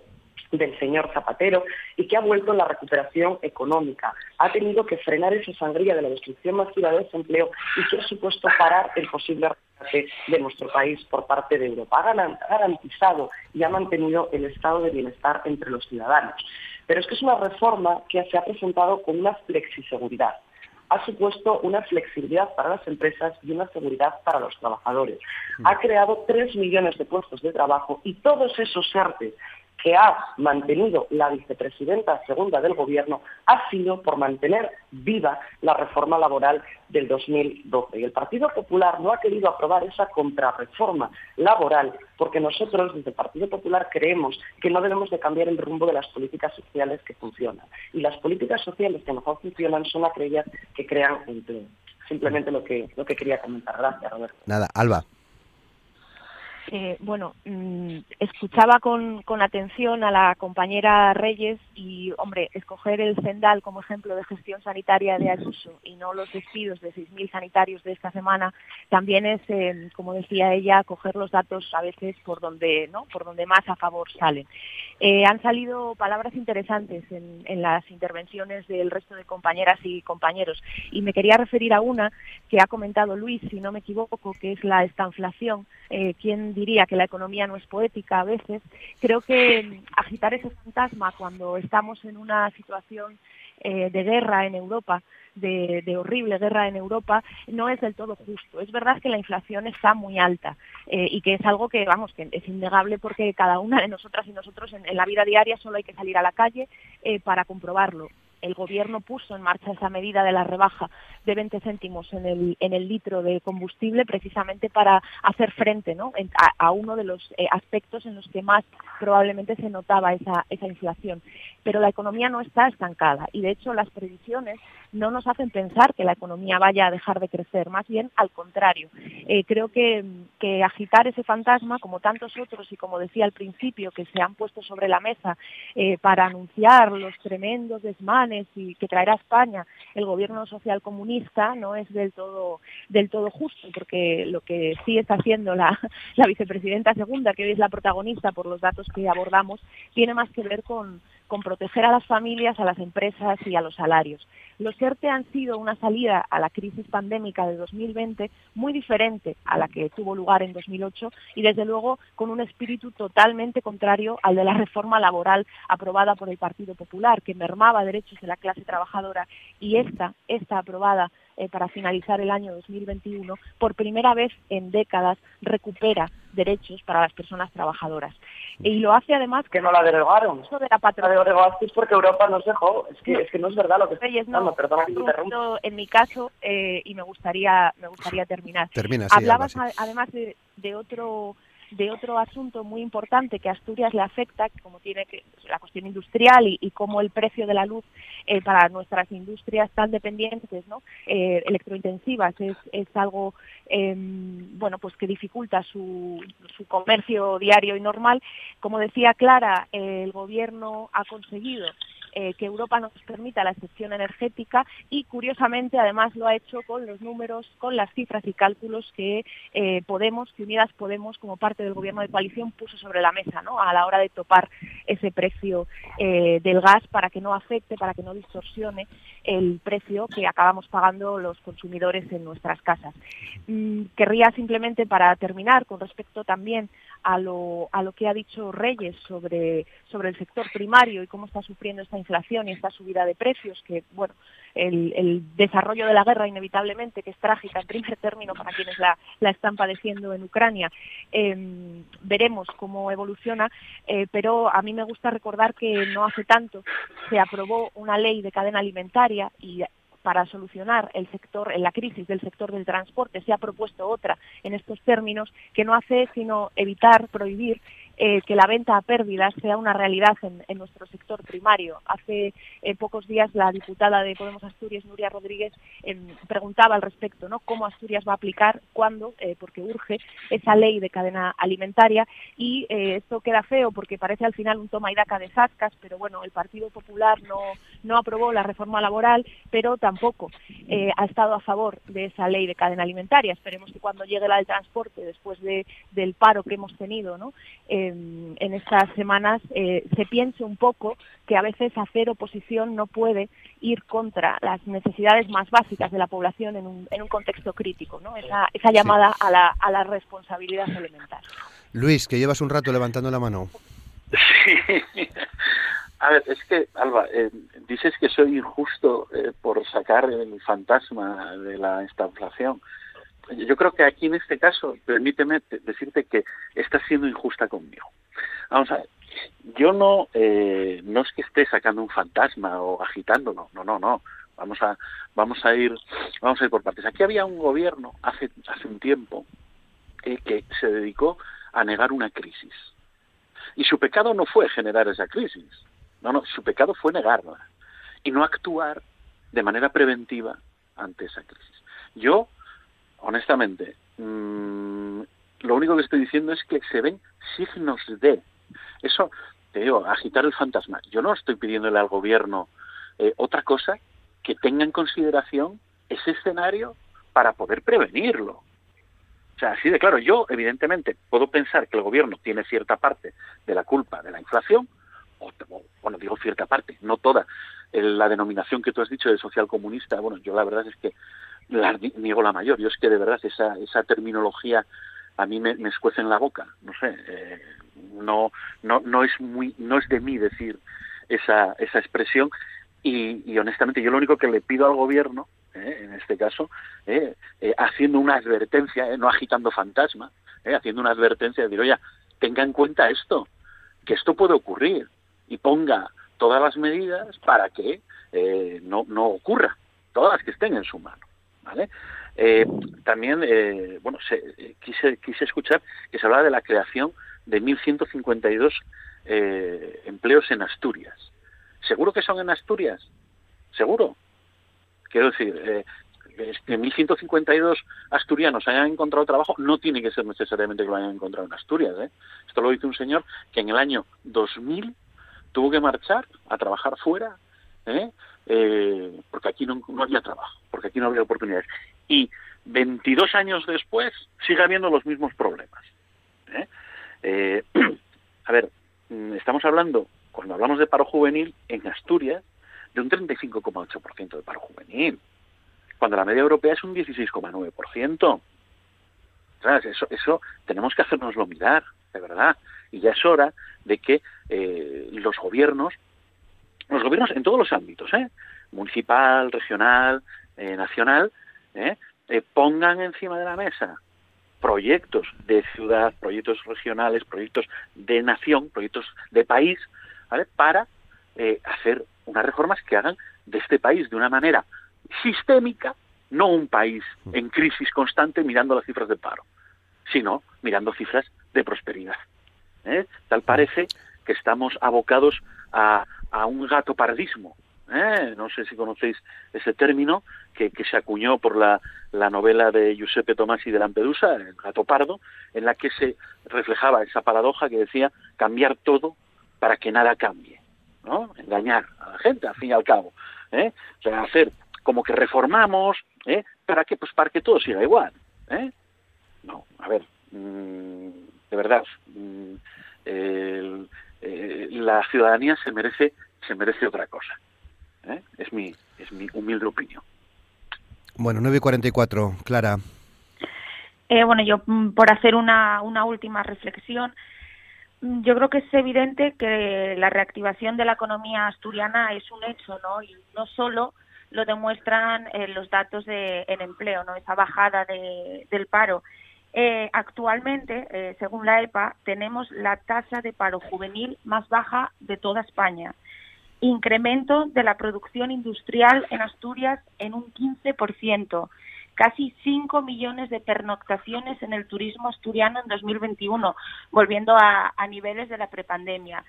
del señor Zapatero y que ha vuelto la recuperación económica. Ha tenido que frenar esa sangría de la destrucción masiva de desempleo y que ha supuesto parar el posible rescate de nuestro país por parte de Europa. Ha garantizado y ha mantenido el estado de bienestar entre los ciudadanos. Pero es que es una reforma que se ha presentado con una flexiseguridad ha supuesto una flexibilidad para las empresas y una seguridad para los trabajadores. Ha creado tres millones de puestos de trabajo y todos esos ERTE que ha mantenido la vicepresidenta segunda del Gobierno ha sido por mantener viva la reforma laboral del 2012. Y el Partido Popular no ha querido aprobar esa contrarreforma laboral porque nosotros desde el Partido Popular creemos que no debemos de cambiar el rumbo de las políticas sociales que funcionan. Y las políticas sociales que mejor funcionan son aquellas que crean empleo. Simplemente lo que, lo que quería comentar. Gracias, Roberto. Nada, Alba. Eh, bueno, mm, escuchaba con, con, atención a la compañera Reyes y, hombre, escoger el Cendal como ejemplo de gestión sanitaria de Ayuso y no los despidos de 6.000 sanitarios de esta semana, también es, eh, como decía ella, coger los datos a veces por donde, ¿no? por donde más a favor salen. Eh, han salido palabras interesantes en, en las intervenciones del resto de compañeras y compañeros y me quería referir a una que ha comentado Luis, si no me equivoco, que es la estanflación. Eh, quien diría que la economía no es poética a veces, creo que mm, agitar ese fantasma cuando estamos en una situación eh, de guerra en Europa, de, horrible guerra en Europa, no es del todo justo. Es verdad que la inflación está muy alta eh, y que es algo que, vamos, que es innegable porque cada una de nosotras y nosotros en, en la vida diaria solo hay que salir a la calle eh, para comprobarlo el gobierno puso en marcha esa medida de la rebaja de 20 céntimos en el, en el litro de combustible precisamente para hacer frente ¿no? a, uno de los eh, aspectos en los que más probablemente se notaba esa, esa inflación. Pero la economía no está estancada y de hecho las previsiones no nos hacen pensar que la economía vaya a dejar de crecer, más bien al contrario. Eh, creo que, que agitar ese fantasma, como tantos otros y como decía al principio, que se han puesto sobre la mesa eh, para anunciar los tremendos desmanes y que traerá a España el gobierno social comunista no es del todo del todo justo porque lo que sí está haciendo la, la vicepresidenta segunda que hoy es la protagonista por los datos que abordamos tiene más que ver con con proteger a las familias, a las empresas y a los salarios. Los ERTE han sido una salida a la crisis pandémica de 2020 muy diferente a la que tuvo lugar en 2008 y desde luego con un espíritu totalmente contrario al de la reforma laboral aprobada por el Partido Popular, que mermaba derechos de la clase trabajadora y esta, esta aprobada eh, para finalizar el año 2021, por primera vez en décadas recupera derechos para las personas trabajadoras. Y lo hace además... Que no la derogaron. Eso de la patronal. La derogasteis porque Europa nos dejó. Es que no, es, que no es verdad lo que está no, perdona que interrumpa. En mi caso, eh, y me gustaría, me gustaría terminar. Termina, sí, Hablabas sí. además de, de otro de otro asunto muy importante que a Asturias le afecta, como tiene que, la cuestión industrial y, y cómo el precio de la luz eh, para nuestras industrias tan dependientes, ¿no? eh, electrointensivas, es, es algo eh, bueno pues que dificulta su, su, comercio diario y normal. Como decía Clara, el gobierno ha conseguido eh, que Europa nos permita la excepción energética y curiosamente además lo ha hecho con los números, con las cifras y cálculos que eh, Podemos, que Unidas Podemos como parte del gobierno de coalición puso sobre la mesa ¿no? a la hora de topar ese precio eh, del gas para que no afecte, para que no distorsione el precio que acabamos pagando los consumidores en nuestras casas. Mm, querría simplemente para terminar con respecto también a lo, a lo que ha dicho Reyes sobre, sobre el sector primario y cómo está sufriendo esta inflación y esta subida de precios, que bueno, el, desarrollo de la guerra inevitablemente, que es trágica en primer término para quienes la, están padeciendo en Ucrania, eh, veremos cómo evoluciona, eh, pero a mí me gusta recordar que no hace tanto se aprobó una ley de cadena alimentaria y para solucionar el sector, la crisis del sector del transporte, se ha propuesto otra en estos términos que no hace sino evitar, prohibir eh, que la venta a pérdidas sea una realidad en, nuestro sector primario. Hace eh, pocos días la diputada de Podemos Asturias, Nuria Rodríguez, eh, preguntaba al respecto, ¿no? Cómo Asturias va a aplicar, cuándo, eh, porque urge esa ley de cadena alimentaria y eh, esto queda feo porque parece al final un toma y daca de zascas, pero bueno, el Partido Popular no, aprobó la reforma laboral, pero tampoco ha estado a favor de esa ley de cadena alimentaria. Esperemos que cuando llegue la del transporte, después de, del paro que hemos tenido, ¿no? En estas semanas eh, se piense un poco que a veces hacer oposición no puede ir contra las necesidades más básicas de la población en un, en un contexto crítico, ¿no? esa, esa llamada sí. a, la, a la responsabilidad elemental. Luis, que llevas un rato levantando la mano. Sí. A ver, es que, Alba, eh, dices que soy injusto eh, por sacar el fantasma de la estanflación. Yo creo que aquí en este caso, permíteme decirte que estás siendo injusta conmigo. Vamos a ver, yo no, eh, no es que esté sacando un fantasma o agitándolo, no, no, no. Vamos a, vamos a ir, vamos a ir por partes. Aquí había un gobierno hace, hace un tiempo eh, que se dedicó a negar una crisis. Y su pecado no fue generar esa crisis. No, no, su pecado fue negarla y no actuar de manera preventiva ante esa crisis. Yo, honestamente, mmm, lo único que estoy diciendo es que se ven signos de eso, te digo, agitar el fantasma. Yo no estoy pidiéndole al gobierno eh, otra cosa que tenga en consideración ese escenario para poder prevenirlo. O sea, así de claro, yo evidentemente puedo pensar que el gobierno tiene cierta parte de la culpa de la inflación, o, bueno, digo cierta parte, no toda. La denominación que tú has dicho de social comunista, bueno, yo la verdad es que la, niego la mayor. Yo es que de verdad esa, esa terminología a mí me, me escuece en la boca. No sé, eh, no, no, no es muy, no es de mí decir esa, esa expresión y, honestamente yo lo único que le pido al gobierno, eh, en este caso, eh, haciendo una advertencia, no agitando fantasma, haciendo una advertencia de decir, oye, tenga en cuenta esto, que esto puede ocurrir y ponga todas las medidas para que no, no ocurra, todas las que estén en su mano. Eh, también, eh, bueno, se, quise, quise escuchar que se hablaba de la creación de 1.152 eh, empleos en Asturias. ¿Seguro que son en Asturias? ¿Seguro? Quiero decir, eh, que 1.152 asturianos hayan encontrado trabajo no tiene que ser necesariamente que lo hayan encontrado en Asturias. ¿eh? Esto lo dice un señor que en el año 2000 tuvo que marchar a trabajar fuera ¿eh? Eh, porque aquí no, no había trabajo, porque aquí no había oportunidades. Y 22 años después sigue habiendo los mismos problemas. ¿eh? Eh, a ver, mm, estamos hablando, cuando hablamos de paro juvenil, en Asturias, de un 35,8% de paro juvenil, cuando la media europea es un 16,9%. Eso, eso tenemos que hacernoslo mirar, de verdad. Y ya es hora de que eh, los gobiernos, los gobiernos en todos los ámbitos, ¿eh? municipal, regional, eh, nacional, ¿eh? Pongan encima de la mesa proyectos de ciudad, proyectos regionales, proyectos de nación, proyectos de país, ¿vale? Para hacer unas reformas que hagan de este país de una manera sistémica, no un país en crisis constante mirando las cifras de paro, sino mirando cifras de prosperidad. Tal parece que estamos abocados a, a un gato paradismo, ¿eh? no sé si conocéis ese término, que, que se acuñó por la, la, novela de Giuseppe Tomasi de Lampedusa, El gato pardo, en la que se reflejaba esa paradoja que decía cambiar todo para que nada cambie, ¿no? Engañar a la gente, al fin y al cabo, ¿eh? O sea, hacer como que reformamos, ¿eh? ¿Para que Pues para que todo siga igual, ¿eh? No, a ver, mmm, de verdad, mmm, el, eh, la ciudadanía se merece se merece otra cosa. ¿eh? Es, mi, es mi humilde opinión. Bueno, 9 y 44, Clara. Eh, bueno, yo mm, por hacer una, una última reflexión, mm, yo creo que es evidente que la reactivación de la economía asturiana es un hecho, ¿no? Y no solo lo demuestran eh, los datos de en empleo, ¿no? Esa bajada de, del paro. Eh, actualmente, eh, según la EPA, tenemos la tasa de paro juvenil más baja de toda España incremento de la producción industrial en Asturias en un 15%, casi 5 millones de pernoctaciones en el turismo asturiano en 2021, volviendo a, niveles de la prepandemia.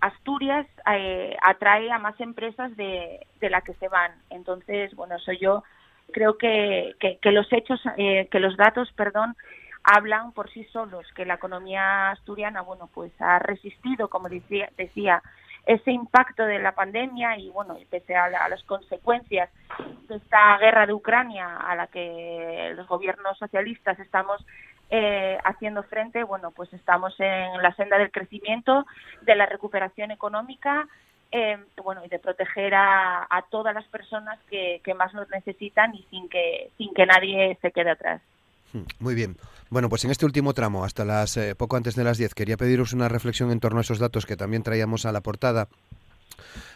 Asturias eh, atrae a más empresas de, de que se van. Entonces, bueno, soy yo creo que, que, que los hechos, eh, que los datos, perdón, hablan por sí solos, que la economía asturiana, bueno, pues ha resistido, como decía, decía ese impacto de la pandemia y bueno, pese a, a, las consecuencias de esta guerra de Ucrania a la que los gobiernos socialistas estamos eh, haciendo frente, bueno, pues estamos en la senda del crecimiento, de la recuperación económica, eh, bueno, y de proteger a, a todas las personas que, que más nos necesitan y sin que, sin que nadie se quede atrás. Hmm, muy bien. Bueno, pues en este último tramo, hasta las eh, poco antes de las 10, quería pediros una reflexión en torno a esos datos que también traíamos a la portada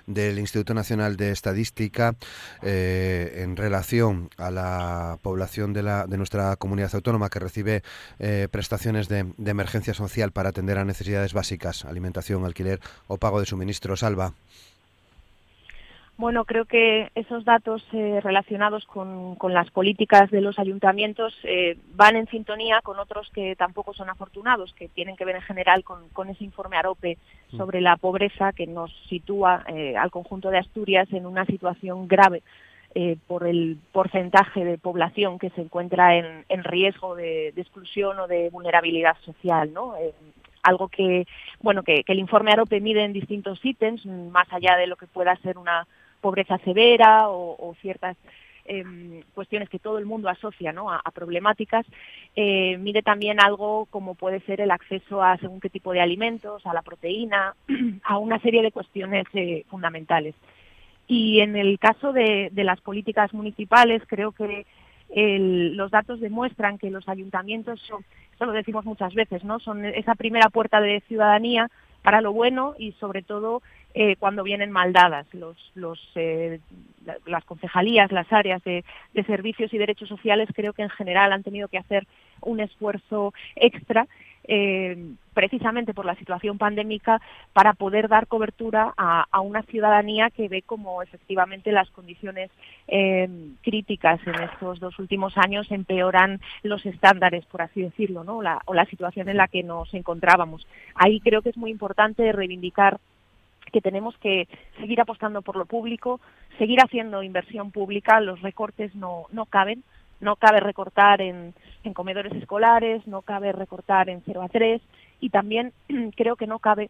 del Instituto Nacional de Estadística eh, en relación a la población de, la, de nuestra comunidad autónoma que recibe eh, prestaciones de, de, emergencia social para atender a necesidades básicas, alimentación, alquiler o pago de suministros. Salva. Bueno, creo que esos datos eh, relacionados con, con, las políticas de los ayuntamientos eh, van en sintonía con otros que tampoco son afortunados, que tienen que ver en general con, con ese informe AROPE mm. sobre la pobreza que nos sitúa eh, al conjunto de Asturias en una situación grave eh, por el porcentaje de población que se encuentra en, en riesgo de, de, exclusión o de vulnerabilidad social, ¿no? Eh, algo que, bueno, que, que el informe AROPE mide en distintos ítems, más allá de lo que pueda ser una pobreza severa o, ciertas eh, cuestiones que todo el mundo asocia ¿no? a, problemáticas, eh, mide también algo como puede ser el acceso a según qué tipo de alimentos, a la proteína, a una serie de cuestiones eh, fundamentales. Y en el caso de, las políticas municipales, creo que los datos demuestran que los ayuntamientos son, esto lo decimos muchas veces, ¿no? son esa primera puerta de ciudadanía para lo bueno y sobre todo eh, cuando vienen mal dadas los, los, eh, las concejalías, las áreas de, servicios y derechos sociales creo que en general han tenido que hacer un esfuerzo extra eh, precisamente por la situación pandémica para poder dar cobertura a, a, una ciudadanía que ve como efectivamente las condiciones eh, críticas en estos dos últimos años empeoran los estándares, por así decirlo, ¿no? la, o la situación en la que nos encontrábamos. Ahí creo que es muy importante reivindicar que tenemos que seguir apostando por lo público, seguir haciendo inversión pública, los recortes no, no caben, no cabe recortar en, comedores escolares, no cabe recortar en 0 a 3 y también creo que no cabe,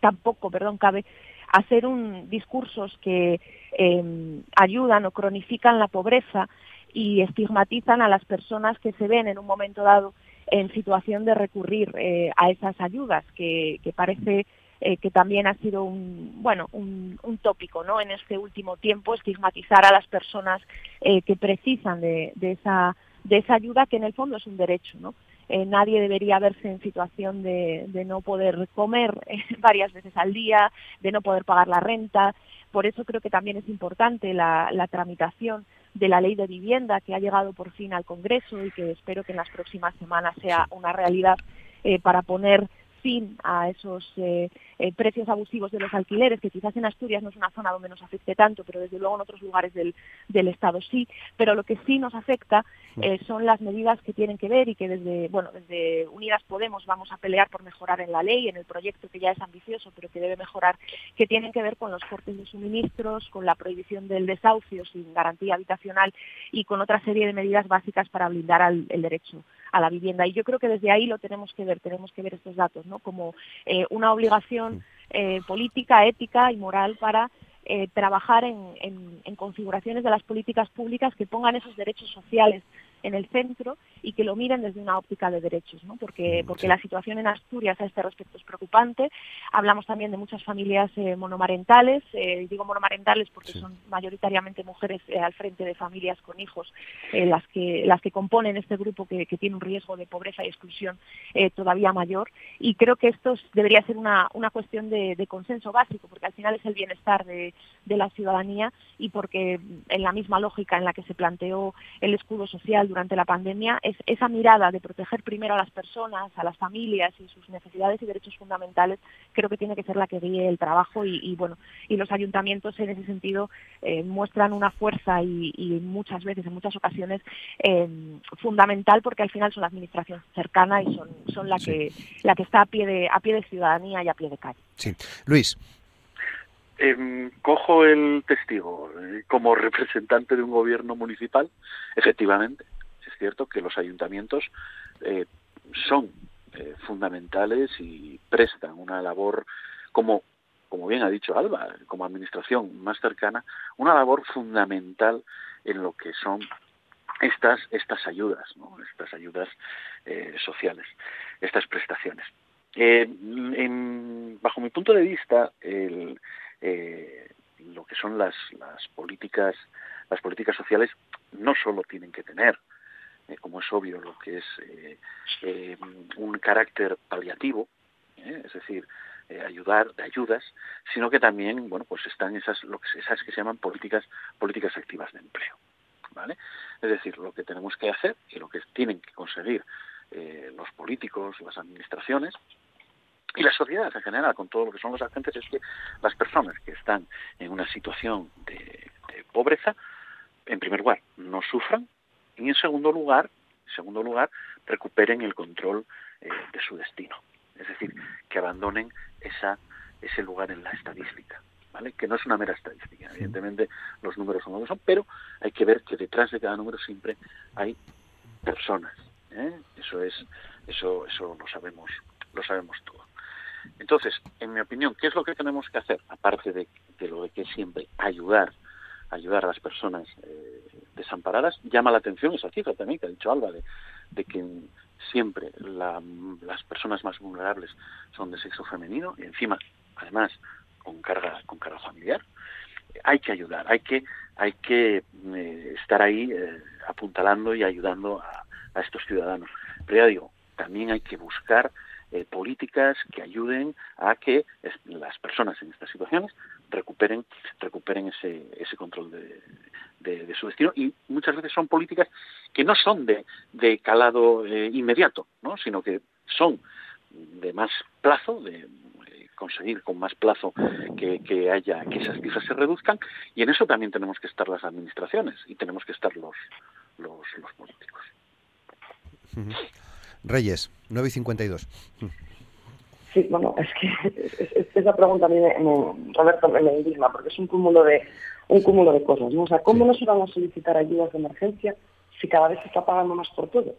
tampoco, perdón, cabe hacer un discursos que eh, ayudan o cronifican la pobreza y estigmatizan a las personas que se ven en un momento dado en situación de recurrir eh, a esas ayudas, que parece eh, que también ha sido un, bueno, un, un, tópico ¿no? en este último tiempo, estigmatizar a las personas eh, que precisan de, de, esa, de esa ayuda, que en el fondo es un derecho. ¿no? Eh, nadie debería verse en situación de, de no poder comer varias veces al día, de no poder pagar la renta. Por eso creo que también es importante la, la tramitación de la ley de vivienda que ha llegado por fin al Congreso y que espero que en las próximas semanas sea una realidad eh, para poner fin a esos eh, eh, precios abusivos de los alquileres, que quizás en Asturias no es una zona donde nos afecte tanto, pero desde luego en otros lugares del, del Estado sí. Pero lo que sí nos afecta eh, son las medidas que tienen que ver y que desde, bueno, desde Unidas Podemos vamos a pelear por mejorar en la ley, en el proyecto que ya es ambicioso, pero que debe mejorar, que tienen que ver con los cortes de suministros, con la prohibición del desahucio sin garantía habitacional y con otra serie de medidas básicas para blindar al, el derecho a la vivienda. Y yo creo que desde ahí lo tenemos que ver, tenemos que ver estos datos, ¿no? Como eh, una obligación eh, política, ética y moral para eh, trabajar en, en, en configuraciones de las políticas públicas que pongan esos derechos sociales en el centro y que lo miren desde una óptica de derechos, ¿no? porque, porque sí. la situación en Asturias a este respecto es preocupante. Hablamos también de muchas familias eh, monomarentales, eh, digo monomarentales porque sí. son mayoritariamente mujeres eh, al frente de familias con hijos, eh, las, que, las que componen este grupo que, que tiene un riesgo de pobreza y exclusión todavía mayor. Y creo que esto debería ser una, una cuestión de, de consenso básico, porque al final es el bienestar de, de la ciudadanía y porque en la misma lógica en la que se planteó el escudo social durante la pandemia es esa mirada de proteger primero a las personas, a las familias y sus necesidades y derechos fundamentales, creo que tiene que ser la que guíe el trabajo y, y bueno, y los ayuntamientos en ese sentido eh, muestran una fuerza y, y, muchas veces, en muchas ocasiones, eh, fundamental porque al final son la administración cercana y son, son la, sí. que, la que está a pie, de, a pie de ciudadanía y a pie de calle. Sí. Luis. Eh, cojo el testigo eh, como representante de un gobierno municipal, efectivamente, cierto que los ayuntamientos eh, son eh, fundamentales y prestan una labor como como bien ha dicho Alba, como administración más cercana, una labor fundamental en lo que son estas estas ayudas, estas ayudas eh, sociales, estas prestaciones. Bajo mi punto de vista, lo que son las políticas las políticas sociales no solo tienen que tener eh, como es obvio, lo que es eh, eh, un carácter paliativo, ¿eh? es decir, ayudar, de ayudas, sino que también, bueno, pues están esas, lo que, esas que se llaman políticas, políticas activas de empleo. ¿Vale? Es decir, lo que tenemos que hacer y lo que tienen que conseguir los políticos, las administraciones y la sociedad en general, con todo lo que son los agentes, es que las personas que están en una situación de, pobreza, en primer lugar, no sufran y en segundo lugar, segundo lugar, recuperen el control eh, de su destino. Es decir, que abandonen esa, ese lugar en la estadística. ¿Vale? que no es una mera estadística. Evidentemente los números son lo son, pero hay que ver que detrás de cada número siempre hay personas. ¿eh? Eso es, eso, eso lo sabemos, lo sabemos todo. Entonces, en mi opinión, ¿qué es lo que tenemos que hacer? Aparte de, lo de que siempre ayudar, ayudar a las personas eh, desamparadas, llama la atención esa cifra también que ha dicho Alba, de, que siempre las personas más vulnerables son de sexo femenino y encima, además, con carga, con carga familiar. Hay que ayudar, hay que, hay que eh, estar ahí eh, apuntalando y ayudando a, a estos ciudadanos. Pero ya digo, también hay que buscar eh, políticas que ayuden a que las personas en estas situaciones recuperen recuperen ese, ese control de, de, su destino y muchas veces son políticas que no son de, de calado eh, inmediato, ¿no? sino que son de más plazo, de eh, conseguir con más plazo que, que, haya que esas cifras se reduzcan y en eso también tenemos que estar las administraciones y tenemos que estar los los, los políticos. Reyes, 9 y 52. Sí, bueno, es que esa pregunta a mí, me, Roberto, me indigna, porque es un cúmulo de un cúmulo de cosas. ¿no? O sea, ¿cómo no se van a solicitar ayudas de emergencia si cada vez se está pagando más por todo?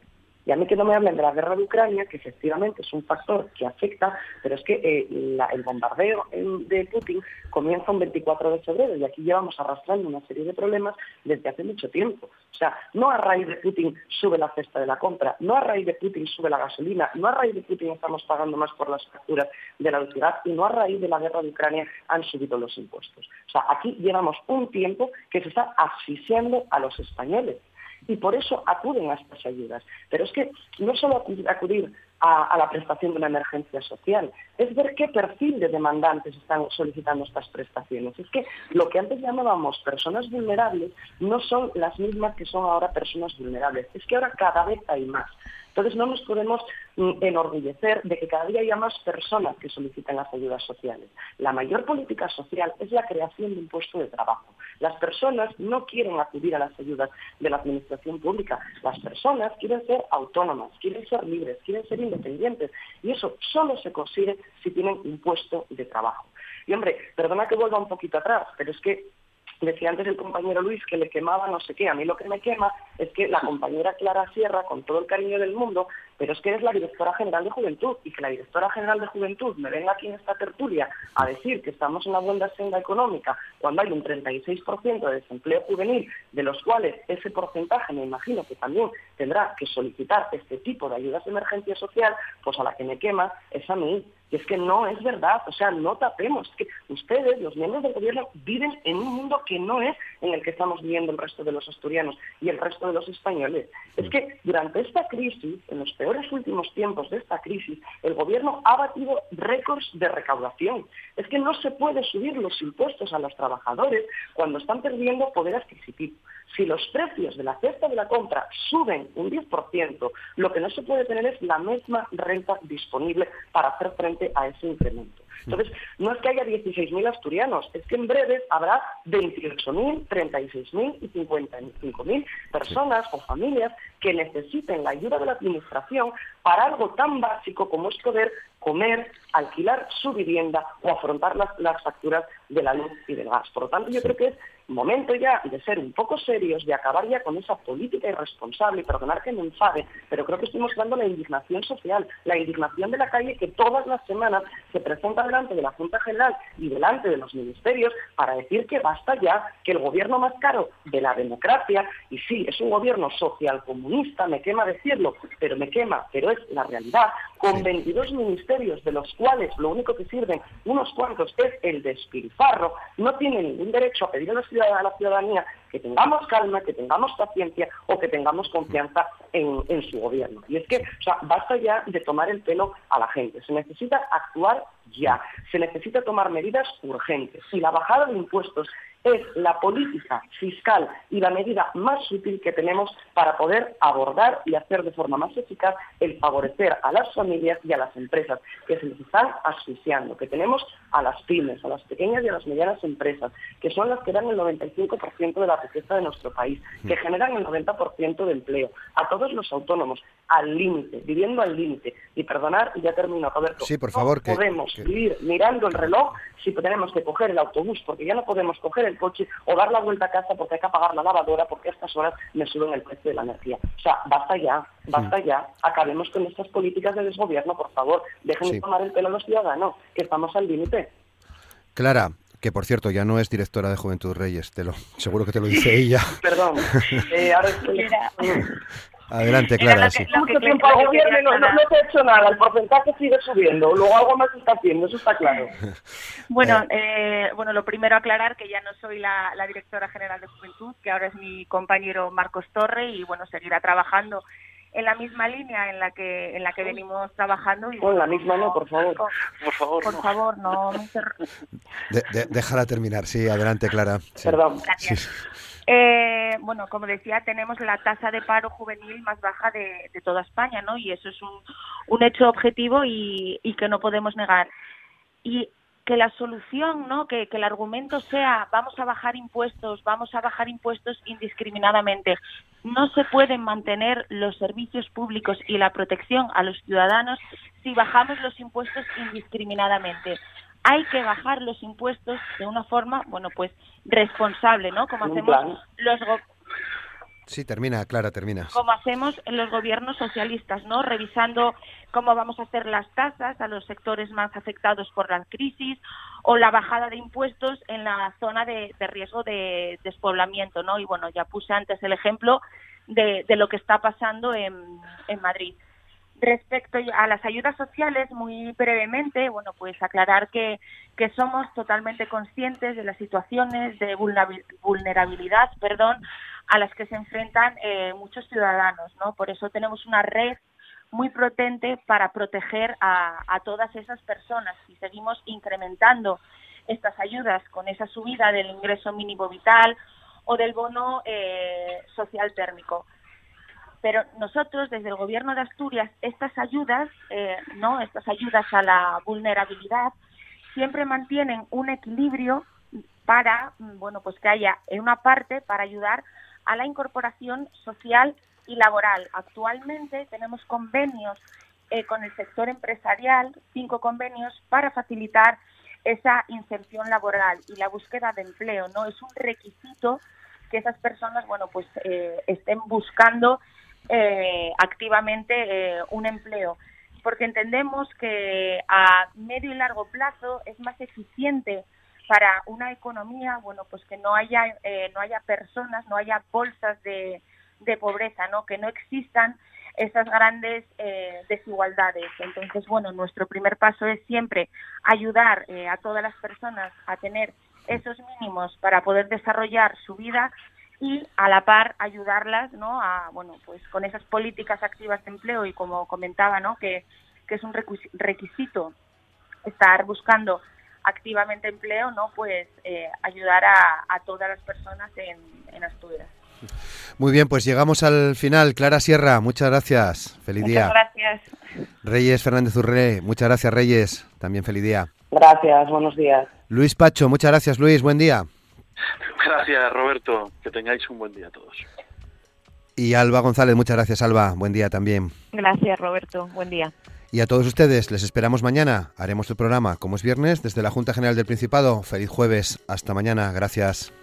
Y a mí que no me hablen de la guerra de Ucrania, que efectivamente es un factor que afecta, pero es que eh, el bombardeo de Putin comienza un 24 de febrero y aquí llevamos arrastrando una serie de problemas desde hace mucho tiempo. O sea, no a raíz de Putin sube la cesta de la compra, no a raíz de Putin sube la gasolina, no a raíz de Putin estamos pagando más por las facturas de la utilidad y no a raíz de la guerra de Ucrania han subido los impuestos. O sea, aquí llevamos un tiempo que se está asfixiando a los españoles y por eso acuden a estas ayudas. Pero es que no solo acudir a, la prestación de una emergencia social, es ver qué perfil de demandantes están solicitando estas prestaciones. Es que lo que antes llamábamos personas vulnerables no son las mismas que son ahora personas vulnerables. Es que ahora cada vez hay más. Entonces no nos podemos mm, enorgullecer de que cada día haya más personas que solicitan las ayudas sociales. La mayor política social es la creación de un puesto de trabajo. Las personas no quieren acudir a las ayudas de la administración pública. Las personas quieren ser autónomas, quieren ser libres, quieren ser independientes. Y eso solo se consigue si tienen un puesto de trabajo. Y hombre, perdona que vuelva un poquito atrás, pero es que Decía antes el compañero Luis que le quemaba no sé qué. A mí lo que me quema es que la compañera Clara Sierra, con todo el cariño del mundo, pero es que eres la directora general de Juventud y que la directora general de Juventud me venga aquí en esta tertulia a decir que estamos en una buena senda económica cuando hay un 36% de desempleo juvenil, de los cuales ese porcentaje me imagino que también tendrá que solicitar este tipo de ayudas de emergencia social, pues a la que me quema es a mí. Y es que no es verdad, o sea, no tapemos, que ustedes, los miembros del gobierno, viven en un mundo que no es en el que estamos viviendo el resto de los asturianos y el resto de los españoles. Es que durante esta crisis, en los peores últimos tiempos de esta crisis, el gobierno ha batido récords de recaudación. Es que no se puede subir los impuestos a los trabajadores cuando están perdiendo poder adquisitivo. Si los precios de la cesta de la compra suben un 10%, lo que no se puede tener es la misma renta disponible para hacer frente a ese incremento. Entonces, no es que haya 16.000 asturianos, es que en breve habrá 28.000, 36.000 y 55.000 personas o familias que necesiten la ayuda de la Administración para algo tan básico como es poder comer, alquilar su vivienda o afrontar las, las facturas de la luz y del gas. Por lo tanto, yo creo que es momento ya de ser un poco serios, de acabar ya con esa política irresponsable, y perdonar que me enfade, pero creo que estoy mostrando la indignación social, la indignación de la calle que todas las semanas se presenta delante de la Junta General y delante de los ministerios para decir que basta ya, que el gobierno más caro de la democracia, y sí, es un gobierno social comunista, me quema decirlo, pero me quema, pero es la realidad, con 22 ministerios, de los cuales lo único que sirven unos cuantos es el despilfarro, no tiene ningún derecho a pedir a la ciudadanía que tengamos calma, que tengamos paciencia o que tengamos confianza en, su gobierno. Y es que, o sea, basta ya de tomar el pelo a la gente. Se necesita actuar ya. Se necesita tomar medidas urgentes. Y la bajada de impuestos es la política fiscal y la medida más útil que tenemos para poder abordar y hacer de forma más eficaz el favorecer a las familias y a las empresas que se les están asfixiando, que tenemos a las pymes, a las pequeñas y a las medianas empresas, que son las que dan el 95% de la riqueza de nuestro país, que mm. generan el 90% de empleo, a todos los autónomos, al límite, viviendo al límite. Y perdonar, y ya termino, Roberto. Sí, por favor. No podemos vivir mirando el reloj si tenemos que coger el autobús, porque ya no podemos coger el coche o dar la vuelta a casa porque hay que apagar la lavadora porque a estas horas me suben el precio de la energía. O sea, basta ya, basta ya. Acabemos con estas políticas de desgobierno, por favor. Dejen de tomar el pelo a los ciudadanos, que estamos al límite. Clara, que por cierto ya no es directora de Juventud Reyes, te lo, seguro que te lo dice ella. Perdón, eh, ahora estoy... Adelante, Clara. sí. Mucho tiempo al gobierno no, no, se ha hecho nada, el porcentaje sigue subiendo, luego algo más se está haciendo, eso está claro. Bueno, eh, bueno, lo primero aclarar que ya no soy la, directora general de Juventud, que ahora es mi compañero Marcos Torre y bueno, seguirá trabajando en la misma línea en la que en la que venimos trabajando y con la misma no por favor por favor por favor no déjala terminar sí adelante Clara perdón Gracias. Eh, bueno, como decía, tenemos la tasa de paro juvenil más baja de, toda España, ¿no? Y eso es un, hecho objetivo y, que no podemos negar. Y que la solución, ¿no? Que, el argumento sea vamos a bajar impuestos, vamos a bajar impuestos indiscriminadamente. No se pueden mantener los servicios públicos y la protección a los ciudadanos si bajamos los impuestos indiscriminadamente hay que bajar los impuestos de una forma, bueno, pues responsable, ¿no? Como hacemos los Sí, termina, Clara, termina. Como hacemos en los gobiernos socialistas, ¿no? Revisando cómo vamos a hacer las tasas a los sectores más afectados por la crisis o la bajada de impuestos en la zona de, riesgo de despoblamiento, ¿no? Y bueno, ya puse antes el ejemplo de, de lo que está pasando en, en Madrid. Respecto a las ayudas sociales, muy brevemente, bueno, pues aclarar que, que somos totalmente conscientes de las situaciones de vulnerabilidad, perdón, a las que se enfrentan eh, muchos ciudadanos, ¿no? Por eso tenemos una red muy potente para proteger a, todas esas personas y seguimos incrementando estas ayudas con esa subida del ingreso mínimo vital o del bono eh, social térmico. Pero nosotros, desde el Gobierno de Asturias, estas ayudas, eh, no, estas ayudas a la vulnerabilidad, siempre mantienen un equilibrio para, mm, bueno, pues que haya en una parte para ayudar a la incorporación social y laboral. Actualmente tenemos convenios eh, con el sector empresarial, cinco convenios para facilitar esa inserción laboral y la búsqueda de empleo. No es un requisito que esas personas, bueno, pues eh, estén buscando eh, activamente eh, un empleo, porque entendemos que a medio y largo plazo es más eficiente para una economía, bueno, pues que no haya eh, no haya personas, no haya bolsas de, de pobreza, ¿no? Que no existan esas grandes desigualdades. Entonces, bueno, nuestro primer paso es siempre ayudar a todas las personas a tener esos mínimos para poder desarrollar su vida y a la par ayudarlas no a bueno pues con esas políticas activas de empleo y como comentaba no que, es un requisito estar buscando activamente empleo no pues eh, ayudar a, todas las personas en, en Asturias muy bien, pues llegamos al final. Clara Sierra, muchas gracias. Feliz muchas gracias. Reyes Fernández Urré, muchas gracias Reyes. También feliz día. Gracias, buenos días. Luis Pacho, muchas gracias Luis, buen día. Gracias, Roberto. Que tengáis un buen día a todos. Y Alba González, muchas gracias, Alba. Buen día también. Gracias, Roberto. Buen día. Y a todos ustedes, les esperamos mañana. Haremos el programa, como es viernes, desde la Junta General del Principado. Feliz jueves. Hasta mañana. Gracias.